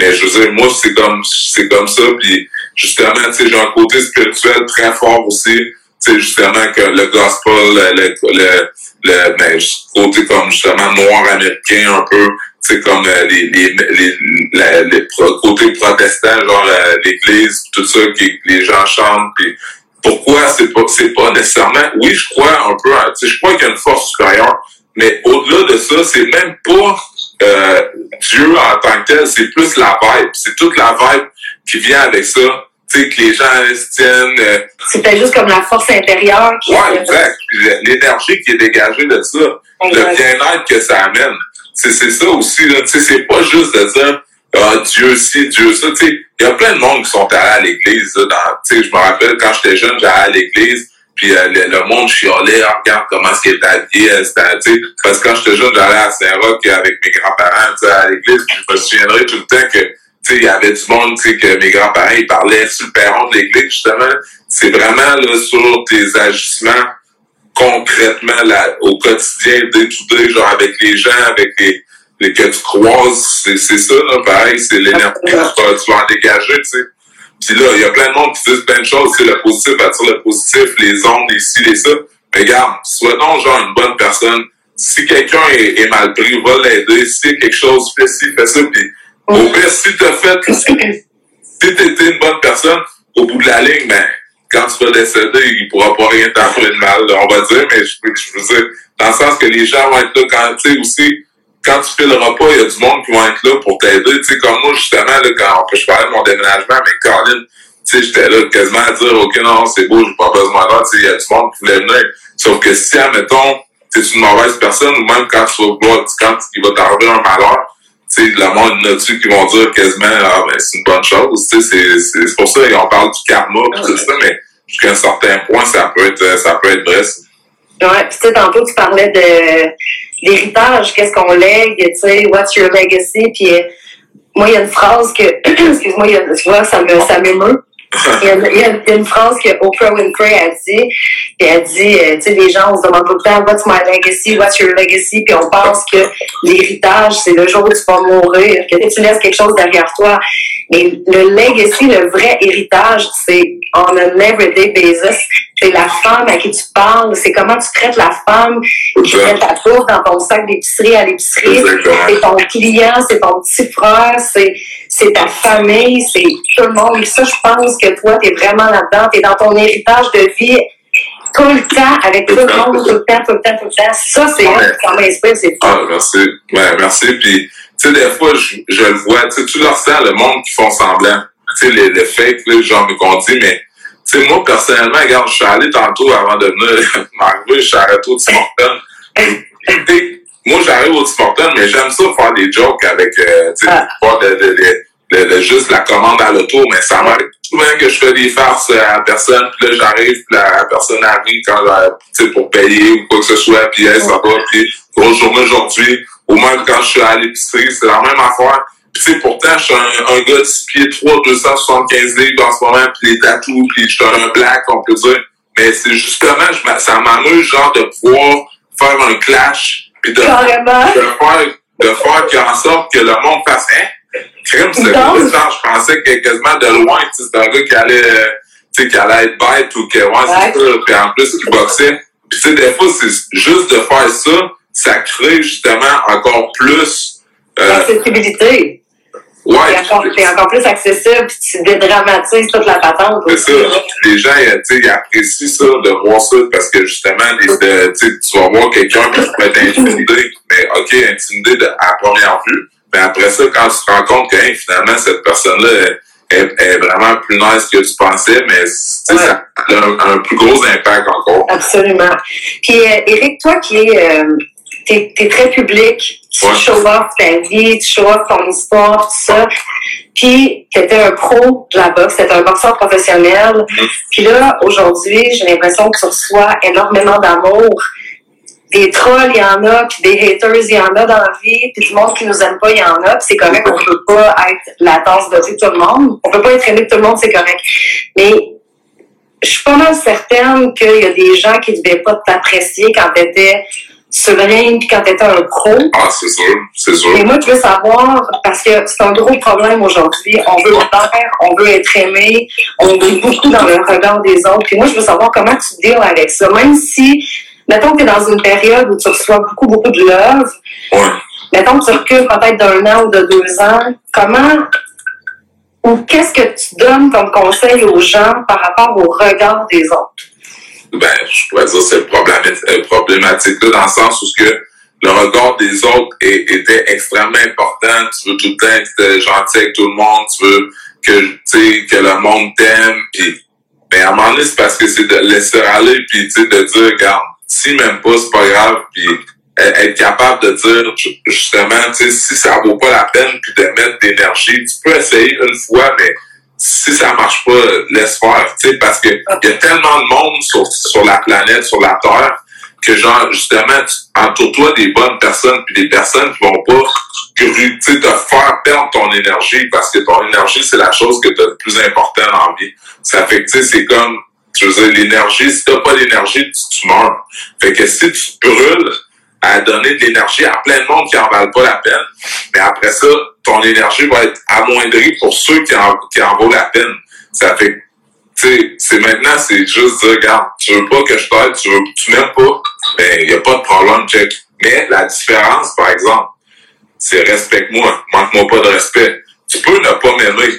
Mais je veux dire, moi, c'est comme, c'est comme ça. Puis justement, tu sais, j'ai un côté spirituel très fort aussi. Tu sais, justement, que le gospel, le, le, le, ben, côté comme justement noir américain un peu, tu sais, comme euh, les, les, les, les, côtés protestants, genre euh, l'église, tout ça, que les gens chantent, puis pourquoi c'est pas c'est pas nécessairement oui je crois un peu tu sais je crois qu'il y a une force supérieure mais au-delà de ça c'est même pas euh, Dieu en tant que tel c'est plus la vibe c'est toute la vibe qui vient avec ça tu sais que les gens se tiennent euh, c'était juste comme la force intérieure qui ouais exact l'énergie qui est dégagée de ça le bien-être que ça amène c'est c'est ça aussi là tu sais c'est pas juste de dire ah, Dieu ci, Dieu ça. Tu sais, il y a plein de monde qui sont allés à l'église. Tu sais, je me rappelle quand j'étais jeune, j'allais à l'église. Puis euh, le, monde chialait, ah, regarde comment est-ce qu'il est habillé. Euh, parce que quand j'étais jeune, j'allais à Saint-Roch avec mes grands-parents à l'église. Puis je me souviendrai tout le temps que il y avait du monde que mes grands-parents ils parlaient sur le de l'église, justement. C'est vraiment là, sur tes agissements concrètement là, au quotidien, day genre avec les gens, avec les, les que tu croises, c'est ça, là, pareil, c'est l'énergie que tu vas en dégager, tu sais. Puis là, il y a plein de monde qui disent plein de choses, c'est le positif attire le positif, les ondes, les ci, les ça. Mais regarde, sois donc genre une bonne personne. Si quelqu'un est, mal pris, va l'aider. Si quelque chose, fais ci, fais ça. Au pire, si t'as fait, si t'étais une bonne personne, au bout de la ligne, ben, quand tu vas décéder, il pourra pas rien t'en de mal, on va dire, mais je, je veux dire, dans le sens que les gens vont être là quand, tu sais, aussi, quand tu fileras pas, il y a du monde qui vont être là pour t'aider. Tu sais, comme moi, justement, là, quand je parlais de mon déménagement avec Caroline, tu sais, j'étais là quasiment à dire, OK, non, c'est beau, j'ai pas besoin d'aide. Tu sais, il y a du monde qui voulait venir. Sauf que si, admettons, tu es une mauvaise personne, ou même quand tu vas quand il va t'arriver un malheur, tu sais, le monde là-dessus qui vont dire quasiment, ah, ben, c'est une bonne chose. Tu sais, c'est pour ça qu'on parle du karma, et tout ça, mais jusqu'à un certain point, ça peut être, ça peut être vrai. Ouais, tu sais, tantôt, tu parlais de l'héritage, qu'est-ce qu'on lègue, tu sais, what's your legacy, puis euh, moi, il y a une phrase que, excuse-moi, tu vois, ça me, ça m'émeut. Il y, a, il y, a, une phrase que Oprah Winfrey a dit, puis elle dit, euh, tu sais, les gens, on se demande tout le temps, what's my legacy, what's your legacy, puis on pense que l'héritage, c'est le jour où tu vas mourir, que tu laisses quelque chose derrière toi. Mais le legacy, le vrai héritage, c'est on an everyday basis. C'est la femme à qui tu parles, c'est comment tu traites la femme qui fait ta bouffe dans ton sac d'épicerie à l'épicerie. C'est ton client, c'est ton petit frère, c'est, c'est ta famille, c'est tout le monde. Et ça, je pense que toi, tu es vraiment là-dedans, tu es dans ton héritage de vie tout le temps, avec tout le monde, tout le temps, tout le temps, tout le temps. Ça, c'est ouais. ça m'inspire, c'est Ah, merci. Ouais, merci. Puis, tu sais, des fois, je, je le vois, tu sais, tu le ressens, le monde qui font semblant. Tu sais, les, les fakes, là, genre, qu'on dit, mais tu sais, moi, personnellement, regarde, je suis allé tantôt avant de venir m'arriver, je suis arrêté au Tim moi, j'arrive au Tim mais j'aime ça faire des jokes avec, euh, tu sais, ah. de, de, de, juste la commande à l'auto, mais ça m'arrive souvent que je fais des farces à la personne, puis là, j'arrive, puis la personne arrive quand, tu sais, pour payer ou quoi que ce soit, puis elle, ça va, puis grosse journée aujourd'hui, ou même quand je suis à l'épicerie, c'est la même affaire. Tu sais, pourtant, je suis un, gars de 6 pieds 3, 275 livres en ce moment, puis les tatous, puis je suis un black, on peut dire. Mais c'est justement, je, ça m'amuse, genre, de pouvoir faire un clash, puis de, de, faire, de faire en sorte que le monde fasse, hein, crime, c'est je pensais que quasiment de loin, tu sais, c'est un gars qui allait, tu sais, qui allait être bête ou que, ouais, c'est ça, puis en plus, qui boxait. Puis, tu sais, des fois, c'est juste de faire ça, ça crée justement encore plus, euh, L'accessibilité Ouais. T'es encore, plus accessible, puis tu dédramatises toute la patente. C'est ça. Les gens, tu sais, ils apprécient ça, de voir ça, parce que justement, les, de, tu vas voir quelqu'un qui peut être intimidé, mais OK, intimidé de, à première vue, mais après ça, quand tu te rends compte que hey, finalement, cette personne-là est, est, vraiment plus nice que tu pensais, mais tu sais, ça a un, un, plus gros impact encore. Absolument. Puis, euh, Eric, toi qui es... Euh, t'es es très public, tu Ouais. show off ta vie, tu show off ton histoire, tout ça. Puis, t'étais un pro de la boxe, t'étais un boxeur professionnel. Puis là, aujourd'hui, j'ai l'impression que tu reçois énormément d'amour. Des trolls, il y en a, puis des haters, il y en a dans la vie, puis du monde qui nous aime pas, il y en a, puis c'est correct, on peut pas être la tasse de tout le monde. On peut pas être aimé de tout le monde, c'est correct. Mais je suis pas mal certaine qu'il y a des gens qui devaient pas t'apprécier quand t'étais ring, puis quand t'étais un pro. Ah, c'est sûr, c'est sûr. Et moi, je veux savoir, parce que c'est un gros problème aujourd'hui, on veut plaire, on veut être aimé, on est beaucoup dans le regard des autres. Puis moi, je veux savoir comment tu deals avec ça. Même si, mettons que tu es dans une période où tu reçois beaucoup, beaucoup de love, Ouais. mettons que tu recules peut-être d'un an ou de deux ans, comment ou qu'est-ce que tu donnes comme conseil aux gens par rapport au regard des autres? ben, je pourrais dire c'est problématique, euh, problématique là, dans le sens où ce que le regard des autres est- était extrêmement important. Tu veux tout le temps être euh, gentil avec tout le monde, tu veux que, tu sais, que le monde t'aime, puis ben, à un moment donné, c'est parce que c'est de laisser aller, puis tu sais, de dire, regarde, si même pas, c'est pas grave, puis être capable de dire, ju- justement, tu sais, si ça vaut pas la peine, puis de mettre d'énergie, tu peux essayer une fois, mais si ça marche pas, laisse faire, tu sais, parce que il y a tellement de monde sur, sur la planète, sur la Terre, que genre, justement, entoure-toi des bonnes personnes, puis des personnes qui vont pas te faire perdre ton énergie, parce que ton énergie, c'est la chose que tu as le plus important dans vie. Ça fait que, tu sais, c'est comme, je veux dire, l'énergie, si t'as pas d'énergie, tu, meurs. Fait que si tu brûles à donner de l'énergie à plein de monde qui en valent pas la peine, mais après ça, ton énergie va être amoindrie pour ceux qui en, qui en la peine. Ça fait tu sais, c'est maintenant, c'est juste dire, regarde, tu veux pas que je t'aide, tu veux, tu m'aimes pas, ben, y a pas de problème, check. Mais la différence, par exemple, c'est respecte-moi, manque-moi pas de respect. Tu peux ne pas m'aimer.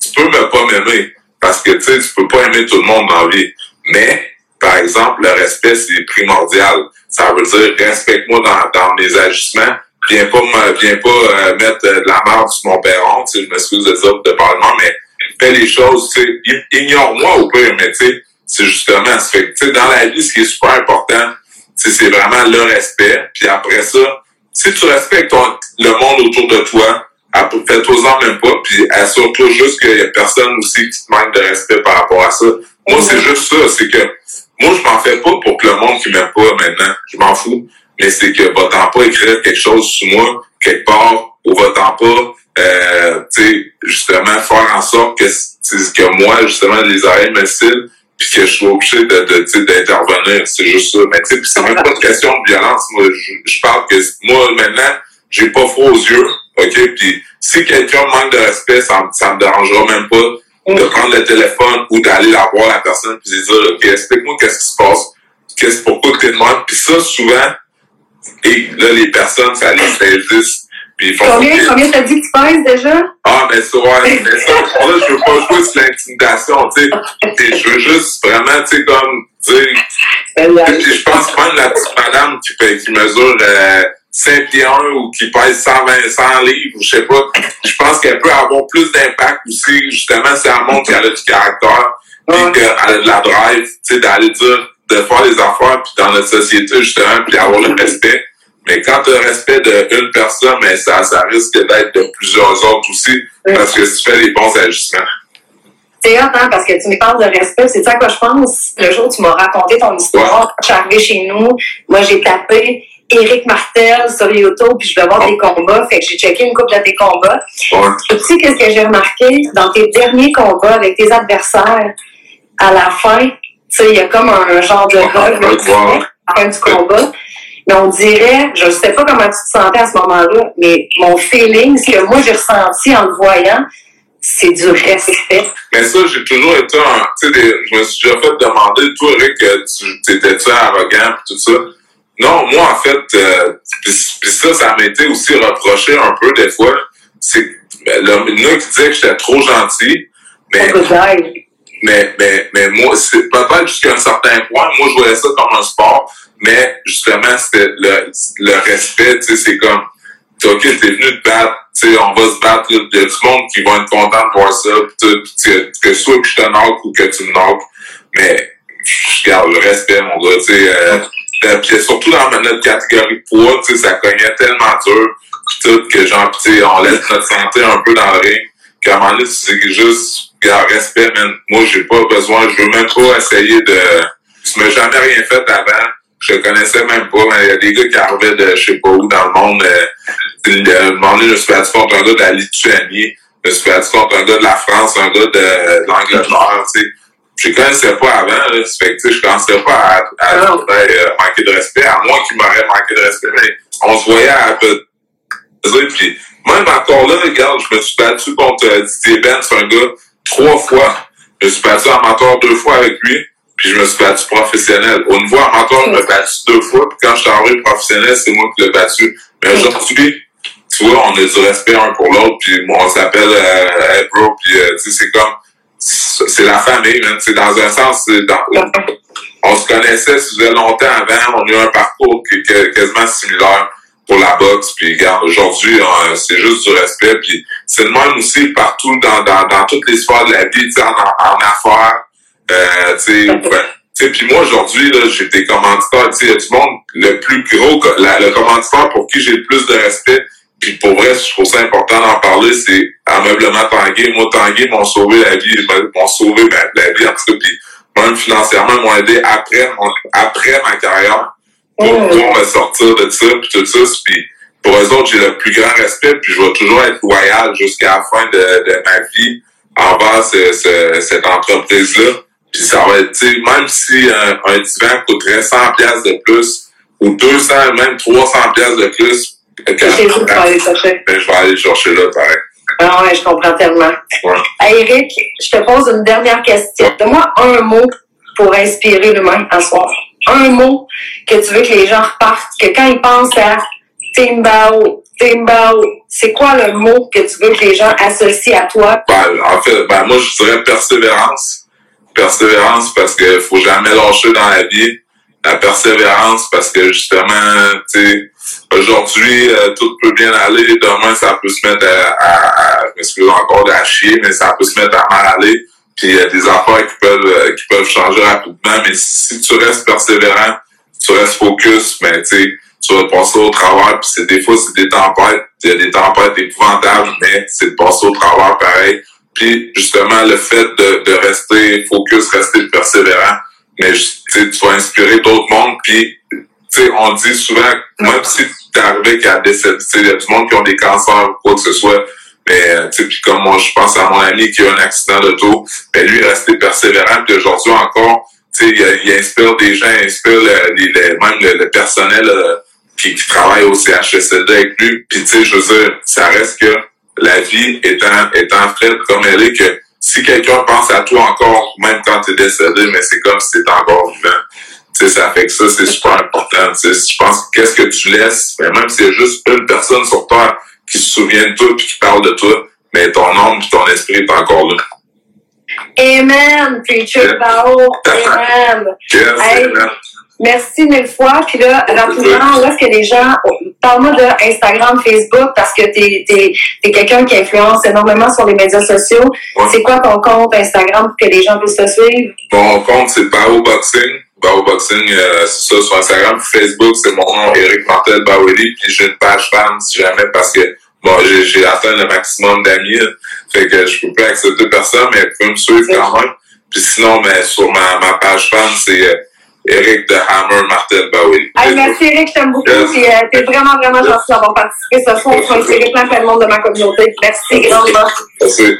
Tu peux ne pas m'aimer. Parce que, tu sais, tu peux pas aimer tout le monde dans la vie. Mais, par exemple, le respect, c'est primordial. Ça veut dire, respecte-moi dans, dans mes agissements. Viens pas viens pas euh, mettre euh, de la merde sur mon perron, tu sais, je m'excuse de ça de parlement, mais fais les choses, tu sais, ignore-moi au pire, mais tu sais, c'est justement, ça fait que, tu sais, dans la vie, ce qui est super important, c'est vraiment le respect. Puis après ça, si tu respectes ton- le monde autour de toi, fais-toi-en même pas, puis assure-toi juste qu'il y a personne aussi qui te manque de respect par rapport à ça. Moi, c'est juste ça, c'est que moi, je m'en fais pas pour que le monde qui m'aime pas maintenant, je m'en fous, mais c'est que va-t'en pas écrire quelque chose sur moi, quelque part, ou va-t'en pas, euh, tu sais, justement, faire en sorte que, que moi, justement, les oreilles me cillent, puis que je sois obligé de, de, d'intervenir. C'est juste ça. Mais tu sais, puis c'est même pas une question de violence. Moi, je, je parle que moi, maintenant, j'ai pas froid aux yeux, OK? Puis si quelqu'un manque de respect, ça, me- ça me dérangera même pas de prendre le téléphone ou d'aller la voir la personne puis de dire, OK, explique-moi qu'est-ce qui se passe, qu'est-ce, pourquoi que t'es de même. Puis ça, souvent, et là, les personnes, ça les juste. Puis ils font Combien, OK, combien t'as dit que tu pèses déjà? ah, mais ça, ouais, mais ça, là, je veux pas jouer sur l'intimidation, tu sais. Je veux juste vraiment, tu sais, comme dire. Puis je pense même la petite madame qui, qui mesure euh, 5 pieds 1 ou qui pèse 120, 100 livres, ou je sais pas. Je pense qu'elle peut avoir plus d'impact aussi, justement, si elle montre qu'elle a du caractère, Ouais. qu'elle a de la drive, tu sais, d'aller dire, de faire les affaires, puis dans notre société, justement, puis avoir le respect. Mais quand tu as le respect d'une personne, mais ça, ça risque d'être de plusieurs autres aussi, parce que si tu fais les bons agissements. C'est hot, hein, parce que tu me parles de respect. C'est ça quoi je pense? Le jour où tu m'as raconté ton histoire, quand je suis arrivée chez nous, moi, j'ai tapé Éric Martel sur YouTube, puis je vais voir des combats. Fait que j'ai checké une couple de tes combats. Tu sais, qu'est-ce que j'ai remarqué dans tes derniers combats avec tes adversaires, à la fin, tu sais, il y a comme un genre de sais, à la fin du combat. Mais on dirait, je ne sais pas comment tu te sentais à ce moment-là, mais mon feeling, ce que moi j'ai ressenti en le voyant, c'est du respect. Mais ça, j'ai toujours été un. Tu sais, je me suis déjà fait demander, toi, Rick, tu étais-tu arrogant pis tout ça? Non, moi, euh, pis ça, ça m'a été aussi reproché un peu des fois. C'est ben, là, il y en a qui disaient que j'étais trop gentil, mais, mais, mais, mais moi, c'est peut-être jusqu'à un certain point, moi, je voyais ça comme un sport, mais justement, c'était le, le respect, tu sais, c'est comme, OK, t'es venu te battre, tu sais, on va se battre, il y a du monde qui va être content de voir ça, pis que soit que je te knock ou que tu me knock, mais je garde le respect, mon gars, tu sais, euh, puis surtout dans notre catégorie de poids, tu sais, ça cognait tellement dur, tout, que genre, tu sais, on laisse notre santé un peu dans le ring, qu'à un moment donné, c'est juste, garde respect, man. Moi, j'ai pas besoin, je veux même pas essayer de, tu m'as jamais rien fait avant, je connaissais même pas, mais il y a des gars qui arrivaient de je sais pas où dans le monde. Euh, euh, un moment donné, je suis battu contre un gars de la Lituanie, je suis battu contre un gars de la France, un gars de, l'Angleterre, tu sais. Je connaissais pas avant, là, fait que, je commençais pas à, à, à, euh, manquer de respect, à moins qu'il m'aurait manqué de respect, mais on se voyait à peu puis même encore là, regarde, je me suis battu contre euh, Didier Benz, un gars, trois fois. Je me suis battu amateur deux fois avec lui puis je me suis battu professionnel. Au niveau amateur, je me suis battu deux fois, puis quand je suis arrivé professionnel, c'est moi qui l'ai battu. Mais aujourd'hui, tu vois, on a du respect un pour l'autre, puis on s'appelle euh, bro, puis euh, tu sais, c'est comme, c'est la famille, c'est dans un sens, dans, on se connaissait, ça longtemps avant, on a eu un parcours qui quasiment similaire pour la boxe, puis regarde, aujourd'hui, c'est juste du respect, puis c'est le même aussi partout dans, dans, dans toutes les sphères de la vie, en, en affaires, euh, tu sais, puis moi aujourd'hui j'ai des commanditaires, tu sais, du monde le plus gros, le commanditaire pour qui j'ai le plus de respect. Puis pour vrai, je trouve ça important d'en parler, c'est ameublement Tanguay. Moi, Tanguay m'ont sauvé la vie, m'ont sauvé la vie en tout cas, puis même financièrement, m'ont aidé après après ma carrière pour, me sortir de ça, puis tout ça. Puis pour eux autres, j'ai le plus grand respect, puis je vais toujours être loyal jusqu'à la fin de, de ma vie envers ce, cette entreprise-là. Puis ça va être, même si un, un divan coûterait 100 pièces de plus, ou 200, même 300 pièces de plus, quand, je, vais aller chercher. Ben, je vais aller chercher là, pareil. Ah ouais, je comprends tellement. Ouais. Eric, je te pose une dernière question. Donne-moi un mot pour inspirer l'humain en soir. Un mot que tu veux que les gens repartent, que quand ils pensent à Timbao, Timbao, c'est quoi le mot que tu veux que les gens associent à toi? Ben, en fait, ben, moi, je dirais persévérance persévérance parce que faut jamais lâcher dans la vie. La persévérance parce que justement, tu sais, aujourd'hui, euh, tout peut bien aller. Demain, ça peut se mettre à, à, je encore de chier, mais ça peut se mettre à mal aller. Puis il y a des affaires qui peuvent euh, qui peuvent changer rapidement. Mais si tu restes persévérant, tu restes focus, mais ben, tu tu vas passer au travers. Puis c'est des fois, c'est des tempêtes. Il y a des tempêtes épouvantables, mais c'est de passer au travers pareil. Puis justement, le fait de, de rester focus, rester persévérant, mais tu vas inspirer d'autres mondes. Puis on dit souvent, même si t'es arrivé qu'à décéder, il y a du monde qui ont des cancers ou quoi que ce soit, mais puis comme moi, je pense à mon ami qui a eu un accident d'auto, mais lui, rester persévérant, puis aujourd'hui encore, il, il inspire des gens, il inspire le, les, même le, personnel euh, qui, qui, travaille au CHSLD avec lui. Puis tu sais, je veux dire, ça reste que la vie étant, étant faite comme elle est, que si quelqu'un pense à toi encore, même quand tu es décédé, mais c'est comme si tu encore vivant. Ça fait que ça, c'est super important. Je pense qu'est-ce que tu laisses, mais même s'il y a juste une personne sur Terre qui se souvient de toi et qui parle de toi, mais ton âme et ton esprit est encore là. Amen, preacher Bao. Amen. amen. Merci mille fois. Puis là, rapidement, où est-ce que les gens... Parle-moi de Instagram, Facebook, parce que tu es, quelqu'un qui influence énormément sur les médias sociaux. C'est quoi ton compte Instagram pour que les gens puissent te suivre? Mon compte, c'est Bao Boxing. Bao Boxing, euh, c'est ça, sur Instagram. Facebook, c'est mon nom, Eric Martel Baweli. Puis j'ai une page fan, si jamais, parce que bon, j'ai atteint le maximum d'amis. Fait que je peux pas accepter personne, mais vous pouvez me suivre quand même. Puis sinon, mais sur ma, ma page fan, c'est... Euh, Eric de Hammer, Martel Bowie. Hey, merci Eric, je t'aime beaucoup. Et euh, t'es vraiment, vraiment gentil d'avoir participé ce soir. On va inspirer plein, plein de monde de ma communauté. Merci grandement. Merci.